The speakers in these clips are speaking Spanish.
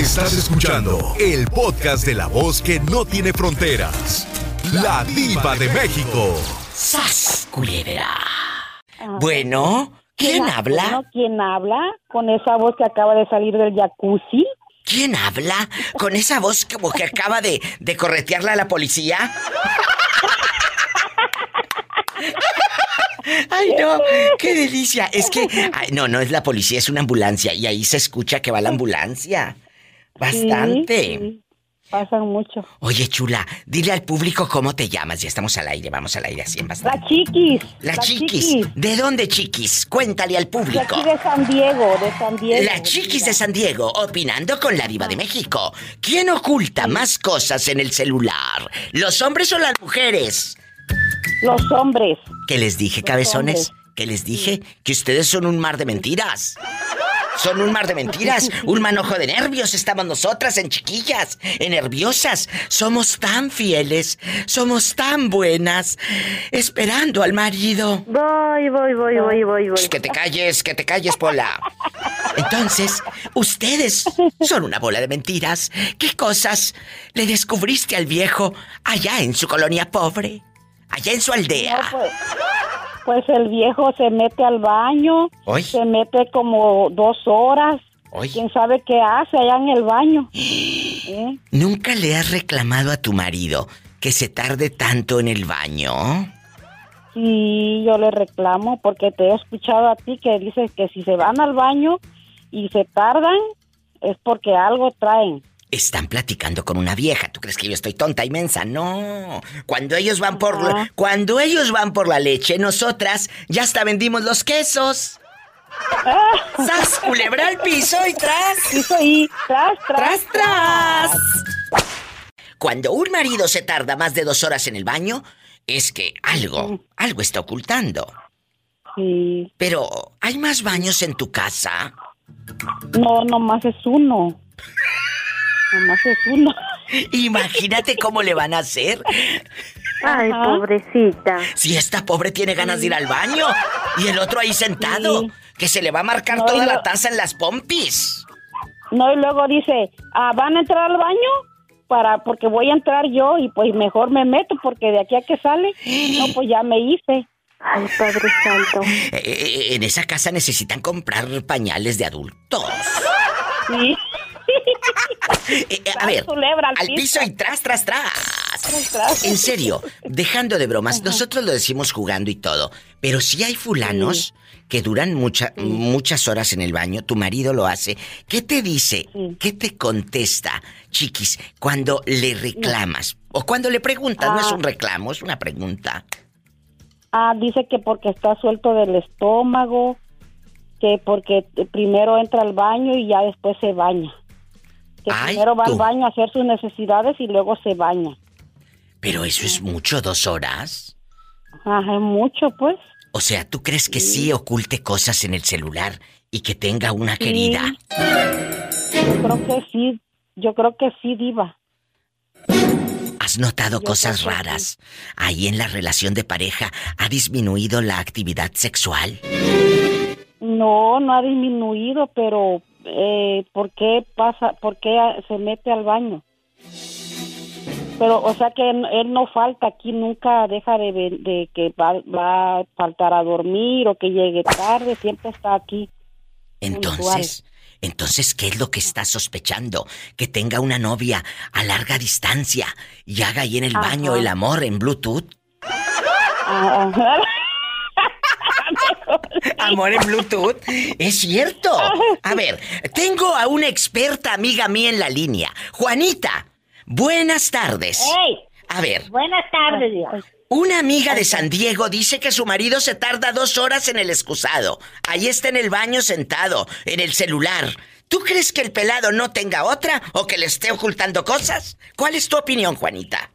Estás escuchando el podcast de la voz que no tiene fronteras. La diva de México. ¡Sas, Bueno, ¿quién habla? ¿Quién habla? Con esa voz que acaba de salir del jacuzzi. ¿Quién habla? ¿Con esa voz como que acaba de, de corretearla a la policía? Ay, no, qué delicia. Es que, no, no es la policía, es una ambulancia y ahí se escucha que va la ambulancia. Bastante. Pasan mucho. Oye, chula, dile al público cómo te llamas. Ya estamos al aire, vamos al aire así en bastante. La chiquis. La, chiquis. ¿De dónde, chiquis? Cuéntale al público. De de San Diego, de San Diego. La chiquis de San Diego, opinando con la diva de México. ¿Quién oculta más cosas en el celular? ¿Los hombres o las mujeres? Los hombres. ¿Qué les dije, cabezones? ¿Qué les dije? Que ustedes son un mar de mentiras. Son un mar de mentiras, un manojo de nervios. Estamos nosotras en chiquillas, en nerviosas. Somos tan fieles, somos tan buenas, esperando al marido. Voy, voy, voy, voy, voy, voy. que te calles, que te calles, Pola. Entonces, ustedes son una bola de mentiras. ¿Qué cosas le descubriste al viejo allá en su colonia pobre? Allá en su aldea. pues, pues, el viejo se mete al baño. Se mete como dos horas. ¿Quién sabe qué hace allá en el baño? ¿Eh? ¿Nunca le has reclamado a tu marido que se tarde tanto en el baño? Sí, yo le reclamo porque te he escuchado a ti que dices que si se van al baño y se tardan es porque algo traen están platicando con una vieja. ¿Tú crees que yo estoy tonta, inmensa? No. Cuando ellos van por cuando ellos van por la leche, nosotras ya hasta vendimos los quesos. ¡Sas! Culebra al piso y tras. Piso y tras, tras, tras, Cuando un marido se tarda más de dos horas en el baño, es que algo, algo está ocultando. Sí. Pero, ¿hay más baños en tu casa? No, nomás es uno. Nomás es uno. Imagínate cómo le van a hacer. Ay, pobrecita. Si esta pobre tiene ganas de ir al baño y el otro ahí sentado, que se le va a marcar toda la taza en las pompis. No, y luego dice, ah, ¿van a entrar al baño? Para, porque voy a entrar yo y pues mejor me meto porque de aquí a que sale, no, pues ya me hice. Ay, Padre Santo. Eh, eh, eh, en esa casa necesitan comprar pañales de adultos. Sí. Eh, eh, a ver, al piso. y tras, tras, tras. En serio, dejando de bromas, nosotros lo decimos jugando y todo, pero si hay fulanos que duran muchas horas en el baño, tu marido lo hace, ¿qué te dice? ¿Qué te contesta, chiquis, cuando le reclamas? O cuando le preguntas, no es ah. un reclamo, es una pregunta. Ah, dice que porque está suelto del estómago, que porque primero entra al baño y ya después se baña. Que primero va al baño a hacer sus necesidades y luego se baña. Pero eso es mucho, dos horas. Ajá, es mucho, pues. O sea, ¿tú crees que sí, oculte cosas en el celular y que tenga una querida? Yo creo que sí, yo creo que sí, diva. ¿Has notado cosas raras? Ahí en la relación de pareja, ¿ha disminuido la actividad sexual? No, no ha disminuido, pero eh, ¿por qué pasa, por qué se mete al baño? Pero, o sea que él no falta aquí, nunca deja de, de que va, a faltar a dormir o que llegue tarde, siempre está aquí. Entonces, entonces, ¿qué es lo que está sospechando? Que tenga una novia a larga distancia y haga ahí en el baño el amor en Bluetooth. Amor en Bluetooth. Es cierto. A ver, tengo a una experta amiga mía en la línea. Juanita, buenas tardes. A ver. Buenas tardes, Dios. Una amiga de San Diego dice que su marido se tarda dos horas en el excusado. Ahí está en el baño sentado, en el celular. ¿Tú crees que el pelado no tenga otra o que le esté ocultando cosas? ¿Cuál es tu opinión, Juanita?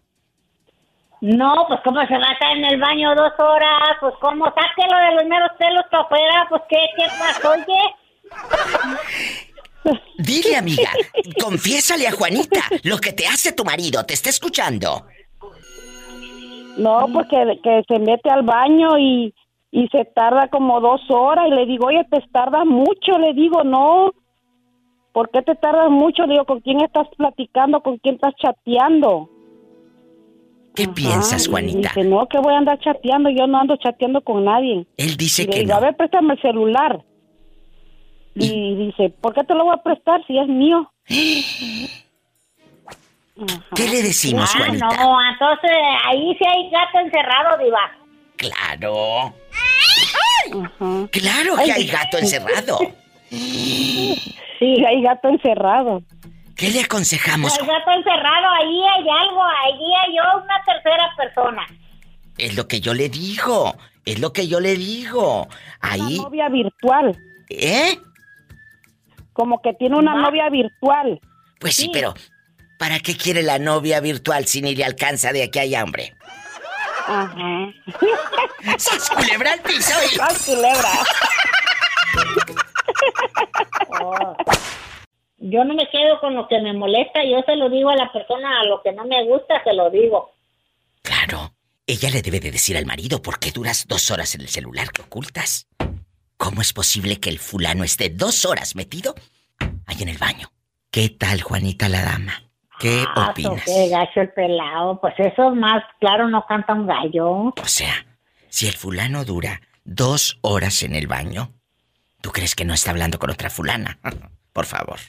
No, pues cómo se va a estar en el baño dos horas, pues cómo sáquelo de los meros pelos para afuera, pues qué, qué pasa, oye. Dile, amiga, confiésale a Juanita lo que te hace tu marido, te está escuchando. No, porque pues que se mete al baño y, y se tarda como dos horas y le digo, oye, te tarda mucho, le digo, no. ¿por qué te tardas mucho? Digo, ¿con quién estás platicando? ¿Con quién estás chateando? ¿Qué piensas, Juanita? dice, no, que voy a andar chateando, yo no ando chateando con nadie. Él dice que digo, a ver, préstame el celular. Y... dice, ¿por qué te lo voy a prestar si es mío? ¿Qué le decimos, ah, Juanita? No, entonces ahí sí hay gato encerrado, Diva. Claro. Claro que hay gato encerrado. Sí, hay gato encerrado. ¿Qué le aconsejamos? El gato encerrado, ahí hay algo, ahí hay una tercera persona. Es lo que yo le digo, es lo que yo le digo. Ahí. Una novia virtual. ¿Eh? Como que tiene una novia virtual. Pues sí, pero ¿para qué quiere la novia virtual si ni le alcanza de aquí hay hambre? Ajá. ¡Sas culebra al piso! ¡Sas culebra! Oh yo no me quedo con lo que me molesta, yo se lo digo a la persona, a lo que no me gusta, se lo digo. Claro, ella le debe de decir al marido por qué duras dos horas en el celular que ocultas. ¿Cómo es posible que el fulano esté dos horas metido ahí en el baño? ¿Qué tal, Juanita la dama? ¿Qué ah, opinas? Qué gacho el pelado, pues eso más claro no canta un gallo. O sea, si el fulano dura dos horas en el baño, ¿tú crees que no está hablando con otra fulana? Por favor.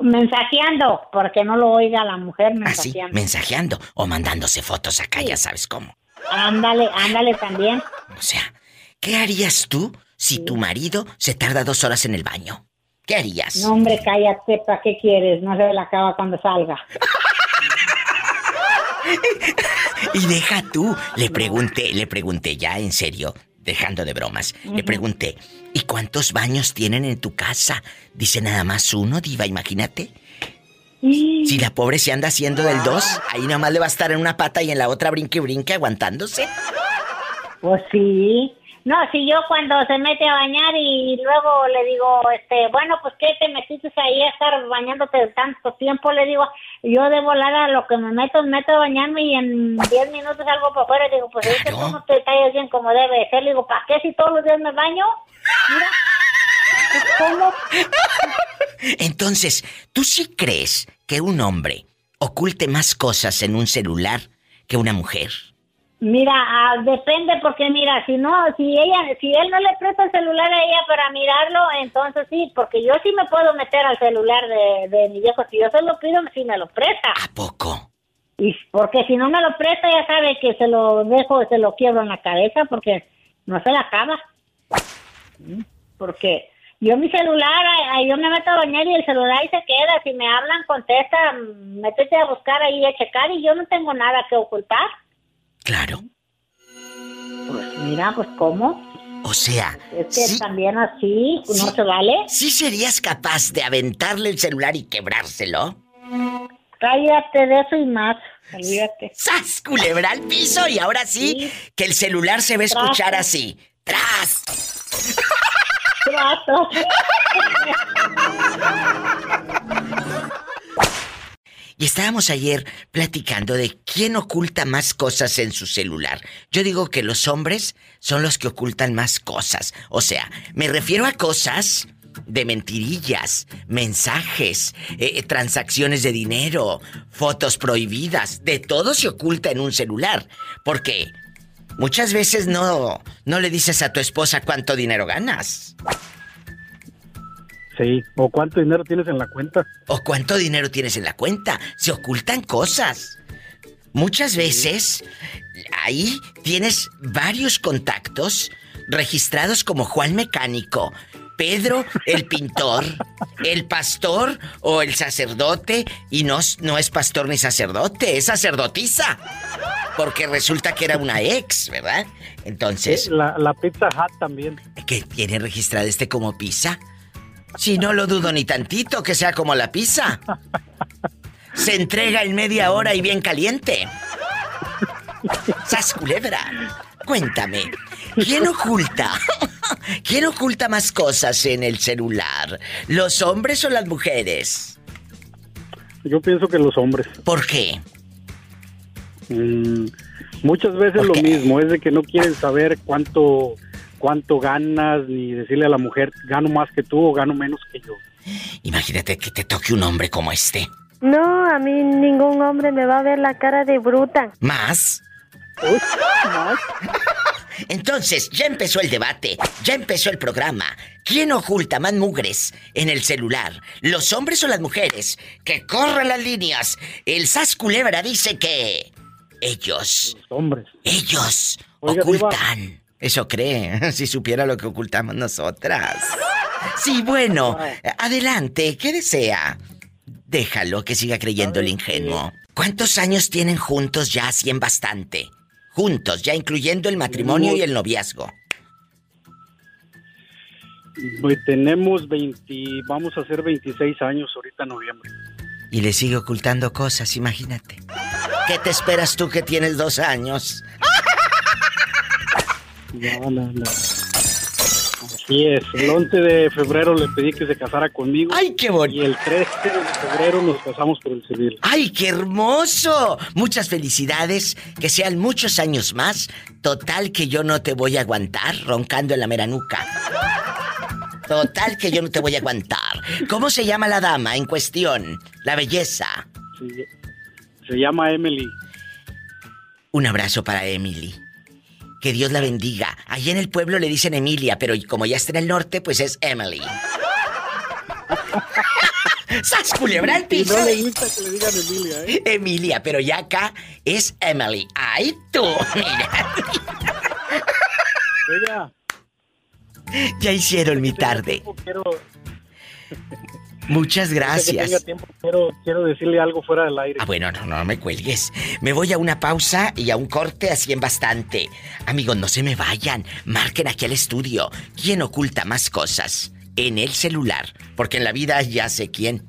Mensajeando, porque no lo oiga la mujer mensajeando. ¿Ah, sí? Mensajeando o mandándose fotos acá, ya sabes cómo. Ándale, ándale también. O sea, ¿qué harías tú si tu marido se tarda dos horas en el baño? ¿Qué harías? No, hombre, cállate, ¿para qué quieres? No se la acaba cuando salga. y deja tú, le pregunté, le pregunté ya en serio, dejando de bromas, le pregunté, ¿y cuántos baños tienen en tu casa? Dice nada más uno, diva, imagínate. Si la pobre se anda haciendo del dos, ahí nada más le va a estar en una pata y en la otra brinque y brinque aguantándose. Pues sí. No, si yo cuando se mete a bañar y luego le digo, este, bueno, pues ¿qué te metiste ahí a estar bañándote tanto tiempo? Le digo, yo de volada lo que me meto, me meto a bañarme y en 10 minutos salgo para afuera y digo, pues claro. ¿cómo te tallas bien como debe ser? Le digo, ¿para qué si todos los días me baño? Mira, ¿cómo? Entonces, ¿tú sí crees que un hombre oculte más cosas en un celular que una mujer? Mira, ah, depende porque mira, si no, si ella, si él no le presta el celular a ella para mirarlo, entonces sí, porque yo sí me puedo meter al celular de, de mi viejo, si yo se lo pido, sí me lo presta. ¿A poco? Y porque si no me lo presta, ya sabe que se lo dejo, se lo quiebro en la cabeza porque no se la acaba. Porque yo mi celular, yo me meto a bañar y el celular ahí se queda. Si me hablan, contesta, métete a buscar ahí a checar y yo no tengo nada que ocultar. Claro. Pues mira, pues cómo. O sea, es que también así no se vale. ¿Sí serías capaz de aventarle el celular y quebrárselo? Cállate de eso y más. Olvídate. ¡Sas! Culebra al piso y ahora sí, que el celular se va a escuchar así. ¡Tras! ¡Tras! Y estábamos ayer platicando de quién oculta más cosas en su celular. Yo digo que los hombres son los que ocultan más cosas. O sea, me refiero a cosas de mentirillas, mensajes, eh, eh, transacciones de dinero, fotos prohibidas, de todo se oculta en un celular. Porque muchas veces no, no le dices a tu esposa cuánto dinero ganas. Sí, o cuánto dinero tienes en la cuenta. O cuánto dinero tienes en la cuenta. Se ocultan cosas. Muchas veces ahí tienes varios contactos registrados como Juan Mecánico, Pedro el pintor, el pastor o el sacerdote y no, no es pastor ni sacerdote, es sacerdotisa. Porque resulta que era una ex, ¿verdad? Entonces... la, la Pizza Hut también. Que tiene registrado este como pizza. Si no lo dudo ni tantito que sea como la pizza. Se entrega en media hora y bien caliente. ¡Sas culebra! Cuéntame, ¿quién oculta? ¿Quién oculta más cosas en el celular? ¿Los hombres o las mujeres? Yo pienso que los hombres. ¿Por qué? Mm, muchas veces lo mismo, es de que no quieren saber cuánto cuánto ganas, ni decirle a la mujer, gano más que tú o gano menos que yo. Imagínate que te toque un hombre como este. No, a mí ningún hombre me va a ver la cara de bruta. ¿Más? ¿Más? Entonces, ya empezó el debate, ya empezó el programa. ¿Quién oculta más mugres en el celular? ¿Los hombres o las mujeres? Que corran las líneas. El Sas Culebra dice que. Ellos. Los hombres. Ellos ocultan. Eso cree, si supiera lo que ocultamos nosotras. Sí, bueno, adelante, ¿qué desea? Déjalo que siga creyendo el ingenuo. ¿Cuántos años tienen juntos ya así en bastante? Juntos, ya incluyendo el matrimonio y el noviazgo. Pues tenemos 20, vamos a hacer 26 años ahorita en noviembre. Y le sigue ocultando cosas, imagínate. ¿Qué te esperas tú que tienes dos años? No, no, no. Así es. El 11 de febrero le pedí que se casara conmigo. ¡Ay, qué bonito! Y el 13 de febrero nos casamos por el civil. ¡Ay, qué hermoso! Muchas felicidades. Que sean muchos años más. Total que yo no te voy a aguantar roncando en la meranuca. Total que yo no te voy a aguantar. ¿Cómo se llama la dama en cuestión? La belleza. se llama Emily. Un abrazo para Emily. Que Dios la bendiga. Allí en el pueblo le dicen Emilia, pero como ya está en el norte, pues es Emily. ¡Sas culebra el piso! no le gusta que le digan Emilia, ¿eh? Emilia, pero ya acá es Emily. ¡Ay, tú! Mira. Oiga. Ya hicieron mi tarde. Muchas gracias. quiero, decirle algo fuera del aire. Ah, bueno, no, no me cuelgues. Me voy a una pausa y a un corte así en bastante. Amigos, no se me vayan. Marquen aquí al estudio. ¿Quién oculta más cosas? En el celular. Porque en la vida ya sé quién.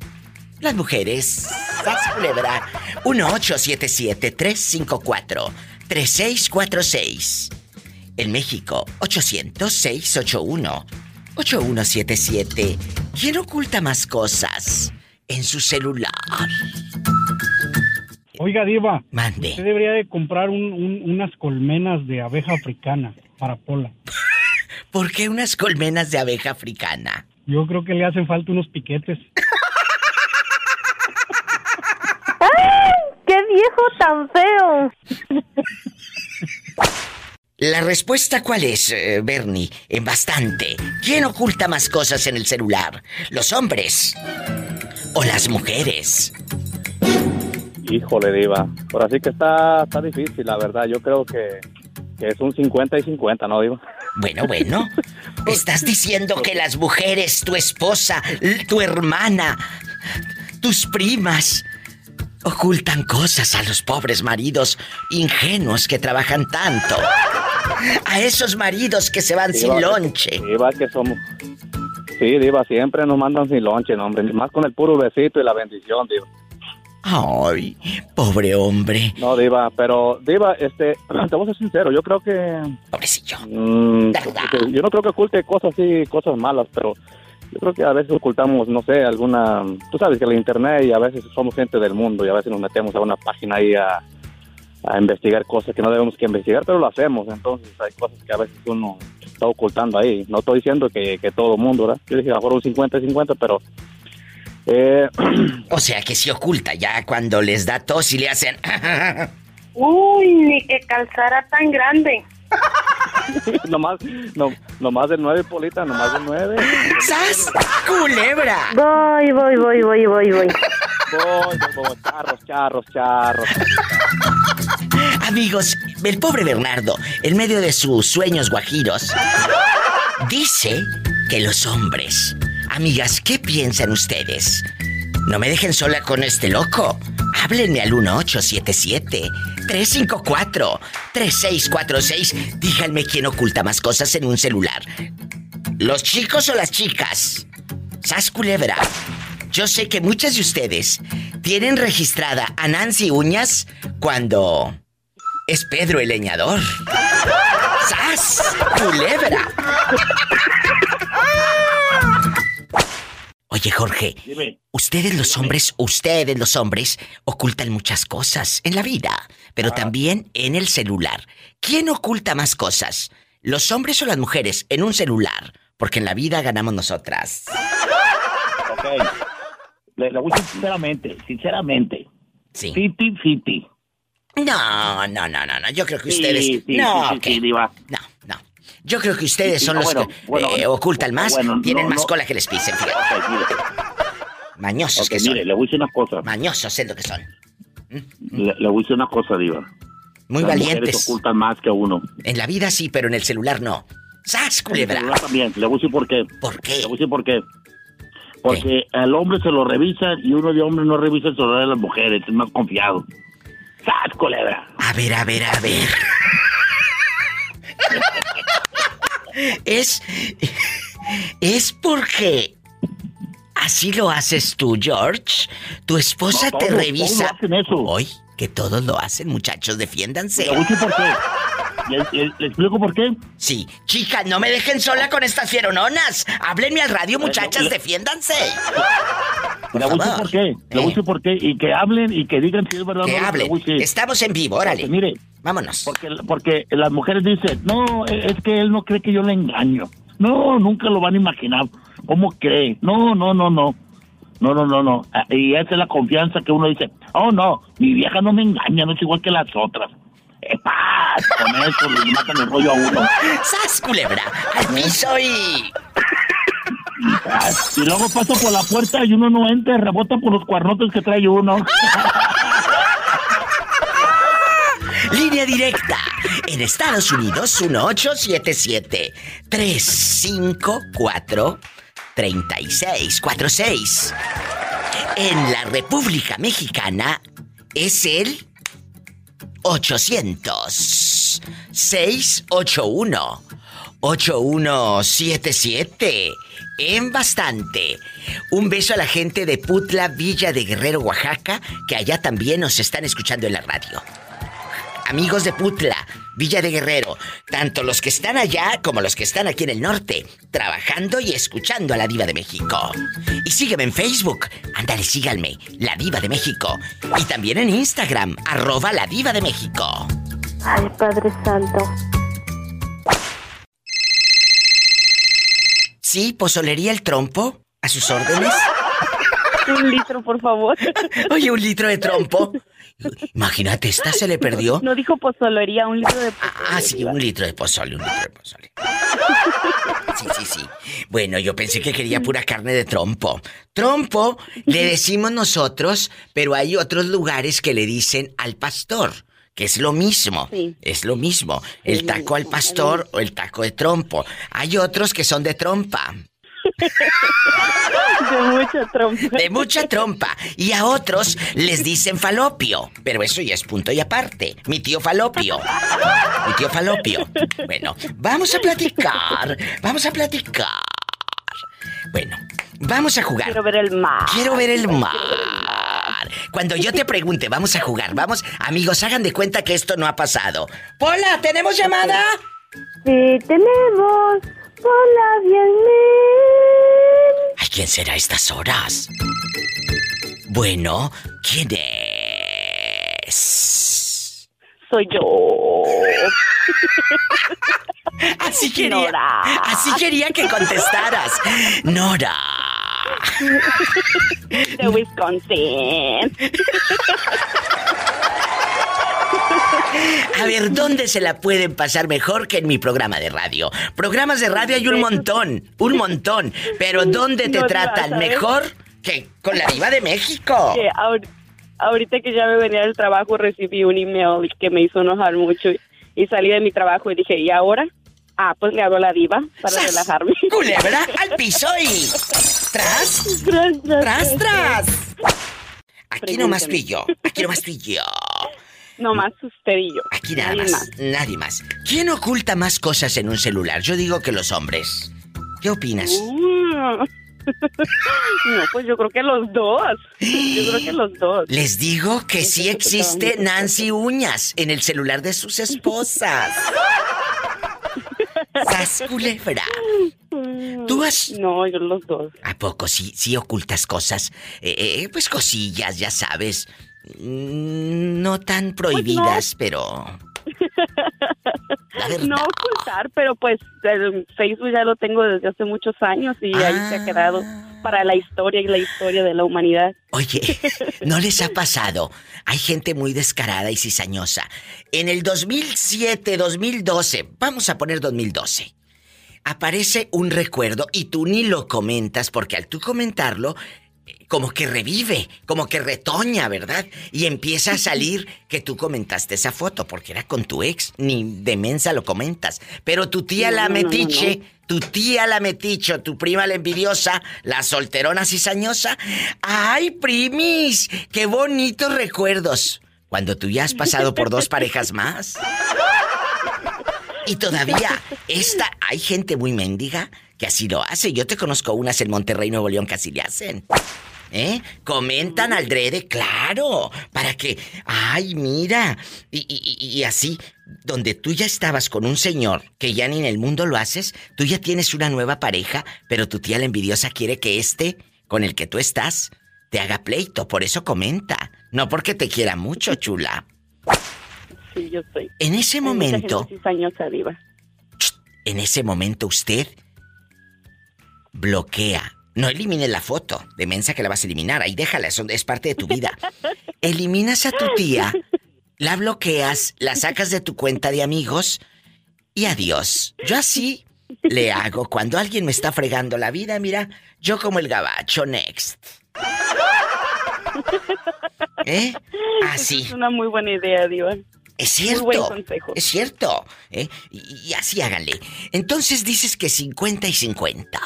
Las mujeres. Sas culebra. 1877-354-3646. En México, 800-681. 8177. ¿Quién oculta más cosas en su celular? Oiga, Diva. Mande. Usted debería de comprar unas colmenas de abeja africana para Pola. ¿Por qué unas colmenas de abeja africana? Yo creo que le hacen falta unos piquetes. ¡Ay! ¡Qué viejo tan feo! La respuesta cuál es, eh, Bernie? En bastante. ¿Quién oculta más cosas en el celular? ¿Los hombres o las mujeres? Híjole, Diva. Por así que está, está difícil, la verdad. Yo creo que, que es un 50 y 50, ¿no, Diva? Bueno, bueno. Estás diciendo que las mujeres, tu esposa, tu hermana, tus primas, ocultan cosas a los pobres maridos ingenuos que trabajan tanto. A esos maridos que se van sin lonche. Diva, que somos. Sí, Diva, siempre nos mandan sin lonche, no, hombre. Más con el puro besito y la bendición, Diva. Ay, pobre hombre. No, Diva, pero, Diva, este, te voy a ser sincero, yo creo que. Pobrecillo. Mm, yo no creo que oculte cosas así, cosas malas, pero yo creo que a veces ocultamos, no sé, alguna. Tú sabes que la internet y a veces somos gente del mundo y a veces nos metemos a una página ahí a a investigar cosas que no debemos que investigar, pero lo hacemos. Entonces hay cosas que a veces uno está ocultando ahí. No estoy diciendo que, que todo el mundo, ¿verdad? Yo dije, a lo mejor un 50-50, pero... Eh... O sea, que se oculta ya cuando les da tos y le hacen... Uy, ni que calzara tan grande. nomás, no, nomás de nueve, Polita, nomás de nueve. ¡Sas! ¡Culebra! Voy, voy, voy, voy, voy, voy. Voy, voy, charros, charros, charros. Amigos, el pobre Bernardo, en medio de sus sueños guajiros, dice que los hombres. Amigas, ¿qué piensan ustedes? No me dejen sola con este loco. Háblenme al 1877-354-3646. Díganme quién oculta más cosas en un celular. ¿Los chicos o las chicas? Sas culebra. Yo sé que muchas de ustedes tienen registrada a Nancy Uñas cuando es Pedro el leñador. ¡Sas! ¡Culebra! Oye, Jorge, ustedes los hombres, ustedes los hombres, ocultan muchas cosas en la vida, pero ah. también en el celular. ¿Quién oculta más cosas? ¿Los hombres o las mujeres en un celular? Porque en la vida ganamos nosotras. Ok, le, voy a decir sinceramente, sinceramente. Sí. Fiti, fiti. No, no, no, no, no. Yo creo que ustedes. no, No, no. Yo creo que ustedes son los que eh, ocultan más, tienen más cola que les pisen, fíjate. Mañosos que son. Mire, le voy a decir una cosa. Mañosos es lo que son. Le, voy a decir una cosa, Diva. Muy Las valientes. ocultan más que uno. En la vida sí, pero en el celular no. ¡Sas, culebra! En el celular también. Le voy a decir por qué. ¿Por qué? Le voy a decir por qué. Porque al hombre se lo revisa y uno de hombre no revisa el celular de las mujeres. Es más confiado. ¡Sas, culebra! A ver, a ver, a ver. es. Es porque ¿Así lo haces tú, George? ¿Tu esposa te revisa? Todos hacen eso. Hoy, que todos lo hacen, muchachos, defiéndanse. ¿Le, por qué? ¿Le, explico por qué? Sí. Chicas, no me dejen sola con estas fierononas. Háblenme al radio, muchachas, defiéndanse. le voy por qué. Le voy a por qué. Y que hablen y que digan si es verdad. Que hablen. Estamos en vivo, órale. mire. Vámonos. Porque, porque las mujeres dicen, no, es que él no cree que yo le engaño. No, nunca lo van a imaginar. ¿Cómo cree? No, no, no, no. No, no, no, no. Ah, y esa es la confianza que uno dice, oh, no, mi vieja no me engaña, no es igual que las otras. ¡Epa! Con eso le matan el rollo a uno. ¡Sas, culebra! ¡Al piso y... Y luego paso por la puerta y uno no entra, rebota por los cuarnotes que trae uno. Línea directa. En Estados Unidos, 1877 354 3646. En la República Mexicana es el 800 681 8177. En bastante. Un beso a la gente de Putla, Villa de Guerrero, Oaxaca, que allá también nos están escuchando en la radio amigos de Putla, Villa de Guerrero, tanto los que están allá como los que están aquí en el norte, trabajando y escuchando a la Diva de México. Y sígueme en Facebook, ándale, síganme, La Diva de México. Y también en Instagram, arroba La Diva de México. Ay, Padre Santo. Sí, pozolería el trompo, a sus órdenes. Un litro, por favor. Oye, un litro de trompo. Imagínate, esta se le perdió. No dijo pozolería, un litro de pozole. Ah, sí, un litro de pozole, un litro de pozole. Sí, sí, sí. Bueno, yo pensé que quería pura carne de trompo. Trompo le decimos nosotros, pero hay otros lugares que le dicen al pastor, que es lo mismo. Es lo mismo. El taco al pastor o el taco de trompo. Hay otros que son de trompa. De mucha trompa. De mucha trompa. Y a otros les dicen falopio. Pero eso ya es punto y aparte. Mi tío falopio. Mi tío falopio. Bueno, vamos a platicar. Vamos a platicar. Bueno, vamos a jugar. Quiero ver el mar. Quiero ver el mar. Cuando yo te pregunte, vamos a jugar, vamos, amigos, hagan de cuenta que esto no ha pasado. Hola, ¿tenemos llamada? Sí, tenemos. Hola, bien. Ay, ¿quién será a estas horas? Bueno, ¿quién es? Soy yo. Así quería. Así quería que contestaras. Nora. De Wisconsin. A ver, ¿dónde se la pueden pasar mejor que en mi programa de radio? Programas de radio hay un montón, un montón. Pero ¿dónde te tratan mejor que con la diva de México? ahorita que ya me venía del trabajo recibí un email que me hizo enojar mucho y salí de mi trabajo y dije, ¿y ahora? Ah, pues le hablo a la diva para relajarme. ¡Culebra al piso y... ¡Tras! ¡Tras, tras! tras, Aquí nomás tú y yo. Aquí nomás tú y yo. No más usted y yo. Aquí nada más, Nadie más. ¿Quién oculta más cosas en un celular? Yo digo que los hombres. ¿Qué opinas? Mm. No, pues yo creo que los dos. Yo creo que los dos. Les digo que sí existe Nancy Uñas en el celular de sus esposas. ¡Sas culebra! ¿Tú has...? No, yo los dos. ¿A poco sí, sí ocultas cosas? Eh, eh, pues cosillas, ya sabes. Mm, no tan pues prohibidas, pero... no ocultar, pero pues el Facebook ya lo tengo desde hace muchos años y ahí se ha quedado. Ah. para la historia y la historia de la humanidad. Oye, ¿no les ha pasado? Hay gente muy descarada y cizañosa. En el 2007, 2012, vamos a poner 2012, aparece un recuerdo y tú ni lo comentas porque al tú comentarlo como que revive, como que retoña, ¿verdad? Y empieza a salir que tú comentaste esa foto porque era con tu ex, ni de mensa lo comentas. Pero tu tía la metiche, tu tía la metiche, tu prima la envidiosa, la solterona cizañosa. ¡Ay, primis! ¡Qué bonitos recuerdos! Cuando tú ya has pasado por dos parejas más. Y todavía, esta, hay gente muy mendiga que así lo hace. Yo te conozco unas en Monterrey, Nuevo León que así le hacen. ¿Eh? Comentan al drede, claro, para que, ay, mira, y, así, donde tú ya estabas con un señor que ya ni en el mundo lo haces, tú ya tienes una nueva pareja, pero tu tía la envidiosa quiere que este, con el que tú estás, te haga pleito, por eso comenta, no porque te quiera mucho, chula. Sí, yo soy. En ese momento... viva. En ese momento usted bloquea no elimines la foto de mensa que la vas a eliminar. Ahí déjala, es parte de tu vida. Eliminas a tu tía, la bloqueas, la sacas de tu cuenta de amigos y adiós. Yo así le hago cuando alguien me está fregando la vida, mira, yo como el gabacho, next. ¿Eh? Así. Es una muy buena idea, Diva. Es cierto. Muy buen consejo. Es cierto. ¿eh? Y, y, así háganle. Entonces dices que 50 y 50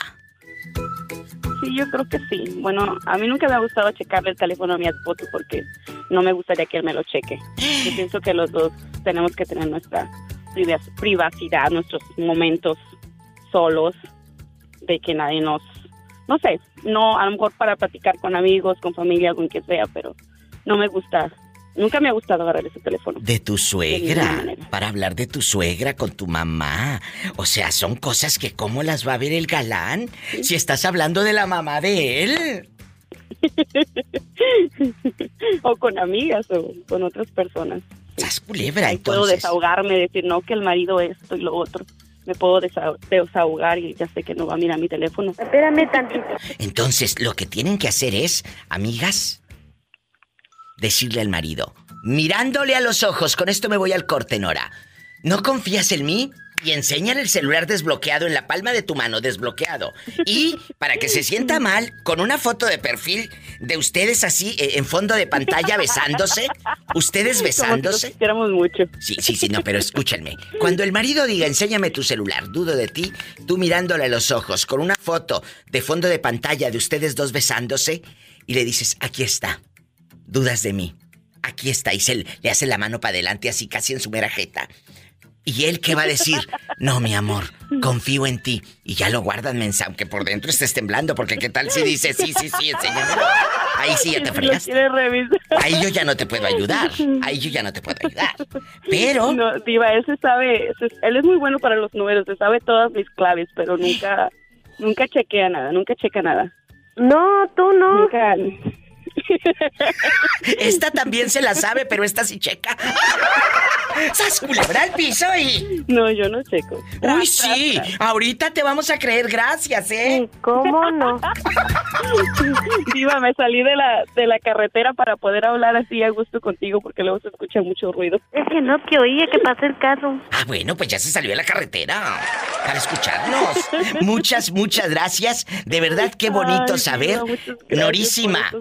sí, yo creo que sí. Bueno, a mí nunca me ha gustado checarle el teléfono a mi esposo porque no me gustaría que él me lo cheque. Yo pienso que los dos tenemos que tener nuestra privacidad, nuestros momentos solos, de que nadie nos, no sé, no, a lo mejor para platicar con amigos, con familia, con quien sea, pero no me gusta Nunca me ha gustado agarrar ese teléfono. De tu suegra. para hablar de tu suegra con tu mamá. O sea, son cosas que cómo las va a ver el galán si estás hablando de la mamá de él. o con amigas o con otras personas. Estás culebra, entonces. Puedo desahogarme, decir, no, que el marido esto y lo otro. Me puedo desahogar y ya sé que no va a mirar mi teléfono. Espérame tantito. Entonces, lo que tienen que hacer es, amigas, decirle al marido, mirándole a los ojos, con esto me voy al corte, Nora. ¿No confías en mí? Y enséñale el celular desbloqueado en la palma de tu mano, desbloqueado. Y para que se sienta mal, con una foto de perfil de ustedes así, eh, en fondo de pantalla, besándose. Ustedes besándose. Queremos mucho. Sí, sí, sí, no, pero escúchenme. Cuando el marido diga, enséñame tu celular, dudo de ti, tú mirándole a los ojos, con una foto de fondo de pantalla de ustedes dos besándose, y le dices, aquí está dudas de mí. Aquí está, y se le hace la mano para adelante así casi en su mera jeta. ¿Y él qué va a decir? No, mi amor, confío en ti. Y ya lo guardan, mensa, aunque por dentro estés temblando, porque qué tal si dice sí, sí, sí, enséñame. Ahí sí ya te fregas. Ahí yo ya no te puedo ayudar. Ahí yo ya no te puedo ayudar. Pero. No, Diva, él se sabe. Él es muy bueno para los números, se sabe todas mis claves, pero nunca. Nunca chequea nada, nunca checa nada. No, tú no. Nunca. Esta también se la sabe, pero esta sí checa. ¡Sas culebra al piso y! No, yo no checo. Uy, sí. Ahorita te vamos a creer, gracias, ¿eh? ¿Cómo no? Viva, me salí de la, de la carretera para poder hablar así a gusto contigo porque luego se escucha mucho ruido. Es que no, que oye que pasa el carro. Ah, bueno, pues ya se salió de la carretera para escucharnos. muchas, muchas gracias. De verdad, qué bonito saber. Norísima.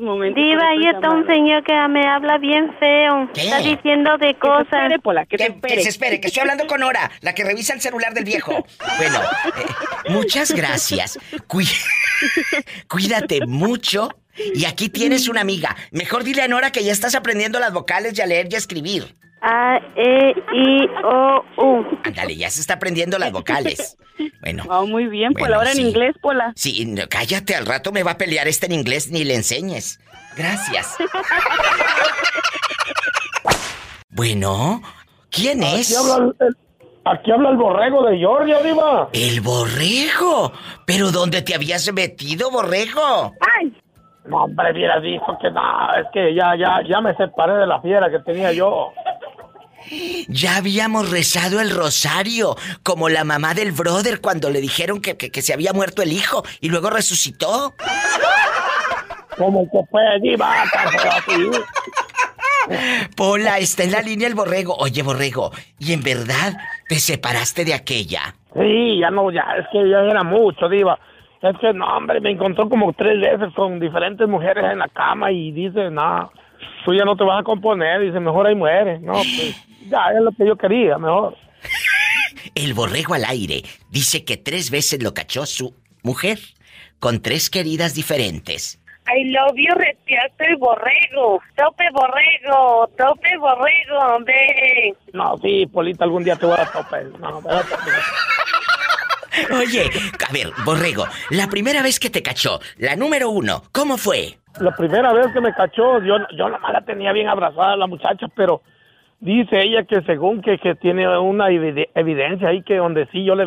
Diva, ahí está un señor que me habla bien feo. Está diciendo de cosas. Que, se espere, que estoy hablando con Nora, la que revisa el celular del viejo. Bueno, eh, muchas gracias. Cuídate mucho. Y aquí tienes una amiga. Mejor dile a Nora que ya estás aprendiendo las vocales y a leer y a escribir. A, E, I, O, U. Ándale, ya se está aprendiendo las vocales. Bueno. Oh, muy bien, Pola. ahora en inglés, Pola. Sí, cállate, al rato me va a pelear este en inglés ni le enseñes. Gracias. bueno, ¿quién es? Aquí habla, el, borrego de Georgia, Diva. ¿El borrego? ¿Pero dónde te habías metido, borrego? ¡Ay! No, hombre, hubiera dicho que no, es que ya, ya, ya me separé de la fiera que tenía yo. Ya habíamos rezado el rosario, como la mamá del brother cuando le dijeron que, que, se había muerto el hijo y luego resucitó. ¿Cómo que puede, diva? Pola, está en la línea el borrego. Oye, borrego, ¿y en verdad te separaste de aquella? Sí, ya no, ya, es que ya era mucho, diva. Es que, no, hombre, me encontró como tres veces con diferentes mujeres en la cama y dice, no, tú ya no te vas a componer, dice, mejor ahí muere. No, pues, ya es lo que yo quería, mejor. El borrego al aire dice que tres veces lo cachó su mujer con tres queridas diferentes. I love you, el borrego. Tope borrego, tope borrego, ve. No, sí, Polita, algún día te voy a tope. No, tope. Oye, a ver, Borrego, la primera vez que te cachó, la número uno, ¿cómo fue? La primera vez que me cachó, yo, yo nomás la tenía bien abrazada la muchacha, pero dice ella que según que, que tiene una evidencia ahí que donde sí yo le,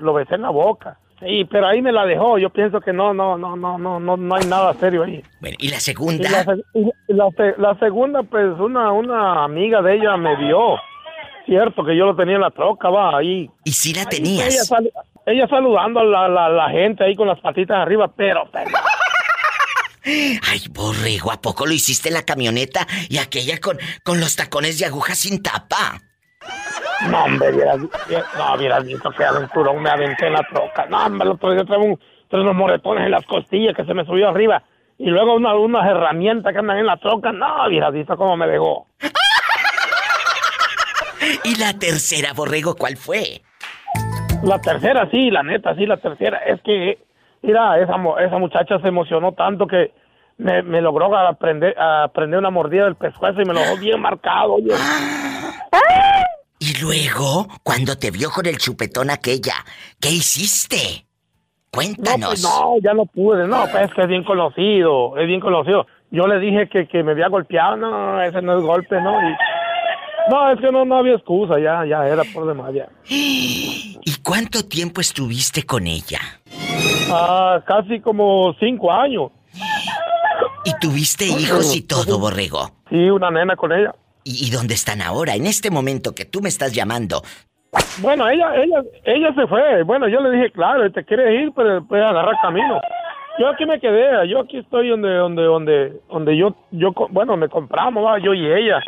lo besé en la boca. Sí, pero ahí me la dejó. Yo pienso que no, no, no, no, no, no, no hay nada serio ahí. Bueno, ¿y la segunda? la, segunda, pues una, una amiga de ella me vio. Cierto que yo lo tenía en la troca, va, ahí. ¿Y si la tenías? Ella saludando a la, gente ahí con las patitas arriba, pero, Ay, borrego, ¿a poco lo hiciste en la camioneta y aquella con, con los tacones de aguja sin tapa? No, hombre, vieras, no, vieras visto que aventurón me aventé en la troca. No, hombre, el otro día traigo un, unos moretones en las costillas que se me subió arriba. Y luego una, unas herramientas que andan en la troca. No, vieras visto cómo me dejó. ¿Y la tercera, borrego, cuál fue? La tercera, sí, la neta, sí, la tercera. Es que, mira, esa, esa muchacha se emocionó tanto que me, me logró aprender, aprender una mordida del pescuezo y me lo dejó bien marcado. Y luego, cuando te vio con el chupetón aquella, ¿qué hiciste? Cuéntanos. No, pues no, ya no pude. No, pues es que es bien conocido, es bien conocido. Yo le dije que, que me había golpeado, no, ese no es golpe, ¿no? Y no, es que no, no había excusa, ya, ya era por demás ya. ¿Y cuánto tiempo estuviste con ella? Ah, casi como cinco años. ¿Y tuviste hijos y todo, Borrego? Sí, una nena con ella. ¿Y, dónde están ahora? En este momento que tú me estás llamando. Bueno, ella, ella, ella se fue. Bueno, yo le dije, claro, te quieres ir, pero después agarrar camino. Yo aquí me quedé, yo aquí estoy donde, donde, donde, donde yo, yo, bueno, me compramos, yo y ella.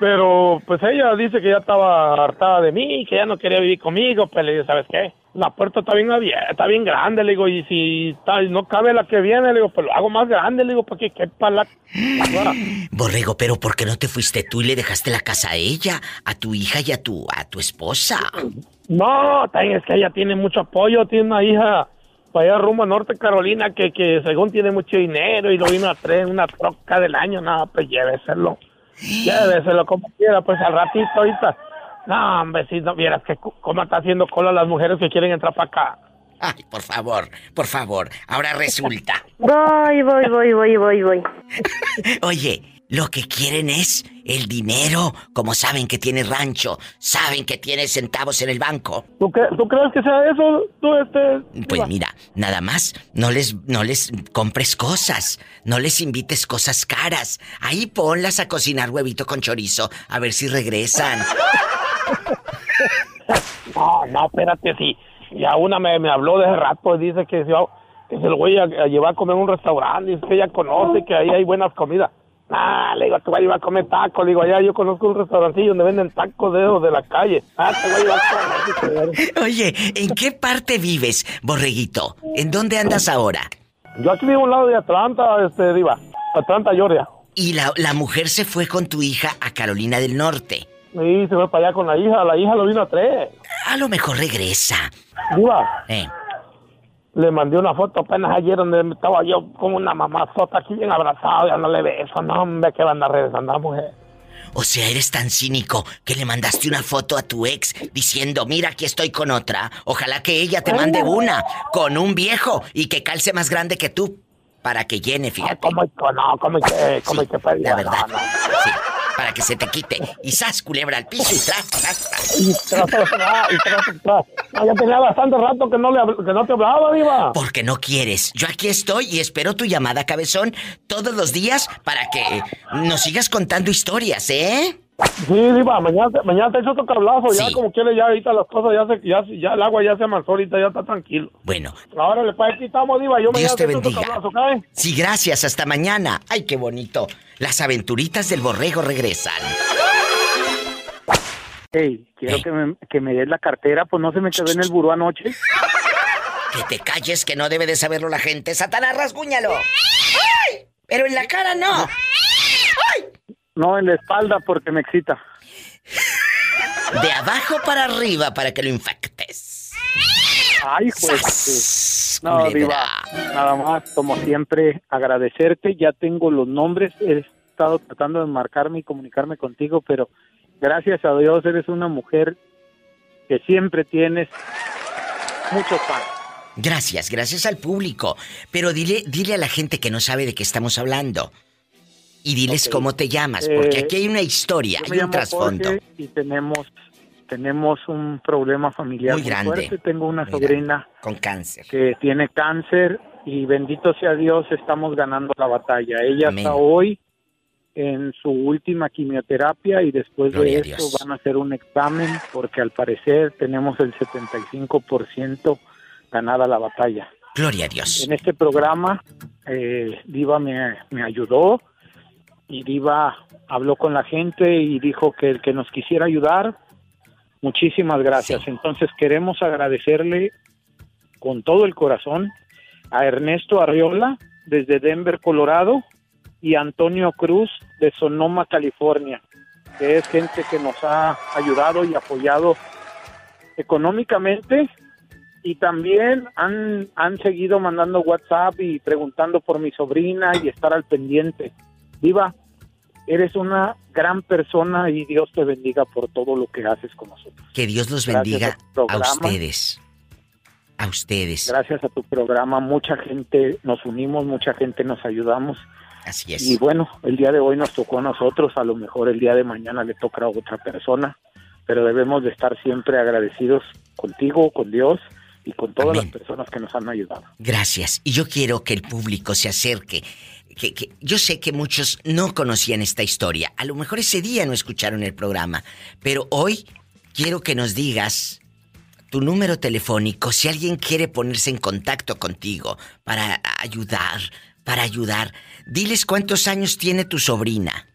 Pero pues ella dice que ya estaba hartada de mí, que ya no quería vivir conmigo, pues le dije, ¿sabes qué? La puerta está bien abierta, está bien grande, le digo, y si no cabe la que viene, le digo, pues lo hago más grande, le digo, porque qué para la... Borrego, pero ¿por qué no te fuiste tú y le dejaste la casa a ella, a tu hija y a tu, a tu esposa? No, es que ella tiene mucho apoyo, tiene una hija para allá rumbo a Norte Carolina que, que según tiene mucho dinero y lo vino a traer una troca del año, nada, pues lléveselo. Lléveselo como quiera, pues al ratito ahorita. No, hombre, si no vieras que cómo está haciendo cola las mujeres que quieren entrar para acá. Ay, por favor, por favor, ahora resulta. Voy, voy, voy, voy, voy, voy. Oye, lo que quieren es el dinero. Como saben que tiene rancho, saben que tiene centavos en el banco. ¿Tú, crees que sea eso? ¿Tú este... Pues mira, nada más, no les, no les compres cosas, no les invites cosas caras. Ahí ponlas a cocinar huevito con chorizo, a ver si regresan. no, no, espérate, sí. Ya una me, me habló de rato y dice que, que se lo voy a, llevar a comer a un restaurante, dice que ella conoce que ahí hay buenas comidas. Ah, le digo, te voy a llevar a comer tacos. Le digo, allá yo conozco un restaurancillo donde venden tacos de de la calle. Ah, te voy a llevar a comer. Oye, ¿en qué parte vives, borreguito? ¿En dónde andas ahora? Yo aquí vivo a un lado de Atlanta, este, Diva. Atlanta, Georgia. ¿Y la, la mujer se fue con tu hija a Carolina del Norte? Sí, se fue para allá con la hija. La hija lo vino a tres. A lo mejor regresa. Diva. Eh le mandé una foto apenas ayer donde estaba yo como una mamazota aquí bien abrazado, ya no le beso, no hombre, que van a regresar la mujer. O sea, eres tan cínico que le mandaste una foto a tu ex diciendo, mira, aquí estoy con otra. Ojalá que ella te mande una con un viejo y que calce más grande que tú para que llene, fíjate. ¿Cómo, no, cómo que, cómo que La verdad, sí para que se te quite. Y sas, culebra al piso y tras, tras, tras. Y tras, tras, y tras, tras. ya tenía bastante rato que no, le, que no te hablaba, Diva. Porque no quieres. Yo aquí estoy y espero tu llamada, cabezón, todos los días para que nos sigas contando historias, ¿eh? Sí, Diva, mañana, mañana te echo otro cablazo, ya como quiere, ya ahorita las cosas, ya, se, ya, ya el agua ya se amansó, ahorita ya está tranquilo. Bueno. Ahora le pues, quitamos, Diva, yo Dios te bendiga. Cablazo, Sí, gracias, hasta mañana. Ay, qué bonito. Las aventuritas del borrego regresan. Hey, quiero que me, que me des la cartera, pues no se me quedó en el buró anoche. Que te calles, que no debe de saberlo la gente. Satanás, rasguñalo. ¡Ay! Pero en la cara no. ¡Ay! No, en la espalda porque me excita. De abajo para arriba para que lo infectes. Ay, pues. No, Diva, nada más, como siempre, agradecerte. Ya tengo los nombres. He estado tratando de marcarme y comunicarme contigo, pero gracias a Dios eres una mujer que siempre tienes mucho pan. Gracias, gracias al público. Pero dile, dile a la gente que no sabe de qué estamos hablando y diles cómo te llamas, porque eh, aquí hay una historia, hay un trasfondo. Y tenemos tenemos un problema familiar muy, grande. Tengo una sobrina con cáncer que tiene cáncer y bendito sea Dios estamos ganando la batalla. Ella está hoy en su última quimioterapia y después de eso van a hacer un examen porque al parecer tenemos el 75% ganada la batalla. Gloria a Dios. En este programa eh, Diva me, me ayudó y Diva habló con la gente y dijo que el que nos quisiera ayudar, muchísimas gracias. Entonces queremos agradecerle con todo el corazón a Ernesto Arriola desde Denver, Colorado, y Antonio Cruz de Sonoma, California, que es gente que nos ha ayudado y apoyado económicamente y también han, han seguido mandando WhatsApp y preguntando por mi sobrina y estar al pendiente. Viva, eres una gran persona y Dios te bendiga por todo lo que haces con nosotros. Que Dios los bendiga a, ustedes. A ustedes. Gracias a tu programa, mucha gente nos unimos, mucha gente nos ayudamos. Así es. Y bueno, el día de hoy nos tocó a nosotros, a lo mejor el día de mañana le tocará a otra persona, pero debemos de estar siempre agradecidos contigo, con Dios y con todas las personas que nos han ayudado. Gracias. Y yo quiero que el público se acerque que, yo sé que muchos no conocían esta historia. A lo mejor ese día no escucharon el programa, pero hoy quiero que nos digas tu número telefónico si alguien quiere ponerse en contacto contigo para ayudar, para ayudar. Diles cuántos años tiene tu sobrina.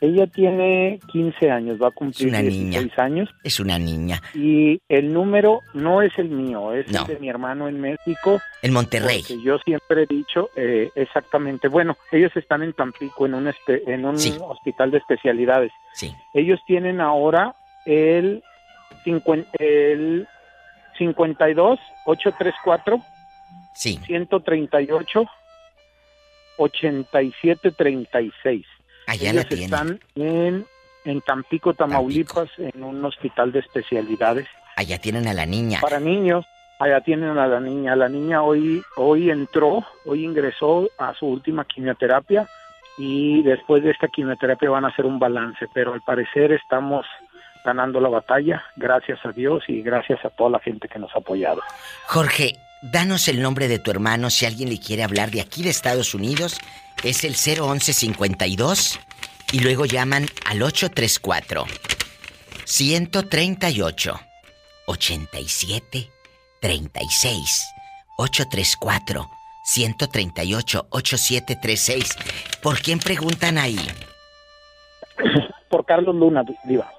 Ella tiene 15 años, va a cumplir una 16 años. Es una niña. Y el número no es el mío, es el de mi hermano en México. En Monterrey. Que yo siempre he dicho exactamente, eh, exactamente. Bueno, ellos están en Tampico, en un, en un hospital de especialidades. Sí. Ellos tienen ahora el, el 52 834 sí. 138 87 36. Allá la están en, en Tampico, Tamaulipas, en un hospital de especialidades. Allá tienen a la niña. Para niños, allá tienen a la niña. La niña hoy, hoy entró, hoy ingresó a su última quimioterapia y después de esta quimioterapia van a hacer un balance, pero al parecer estamos ganando la batalla, gracias a Dios y gracias a toda la gente que nos ha apoyado. Jorge, danos el nombre de tu hermano si alguien le quiere hablar de aquí de Estados Unidos es el 01152 y luego llaman al 834 138 87 36 834 138 8736. ¿Por quién preguntan ahí? Por Carlos Luna, Diva.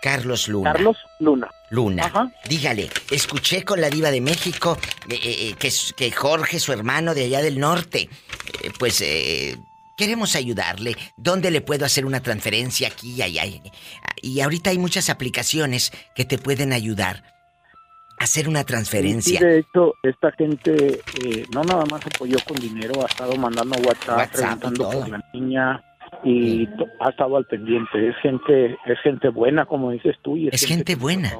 Carlos Luna. Carlos Luna. Luna. Dígale, escuché con la diva de México eh, eh, que, que, Jorge, su hermano de allá del norte, eh, pues queremos ayudarle. ¿Dónde le puedo hacer una transferencia aquí y allá? Y ahorita hay muchas aplicaciones que te pueden ayudar a hacer una transferencia. de hecho, esta gente no nada más apoyó con dinero, ha estado mandando WhatsApp, preguntando por la niña, y ha estado al pendiente. Es gente, es gente buena, como dices tú. Y es, gente, buena.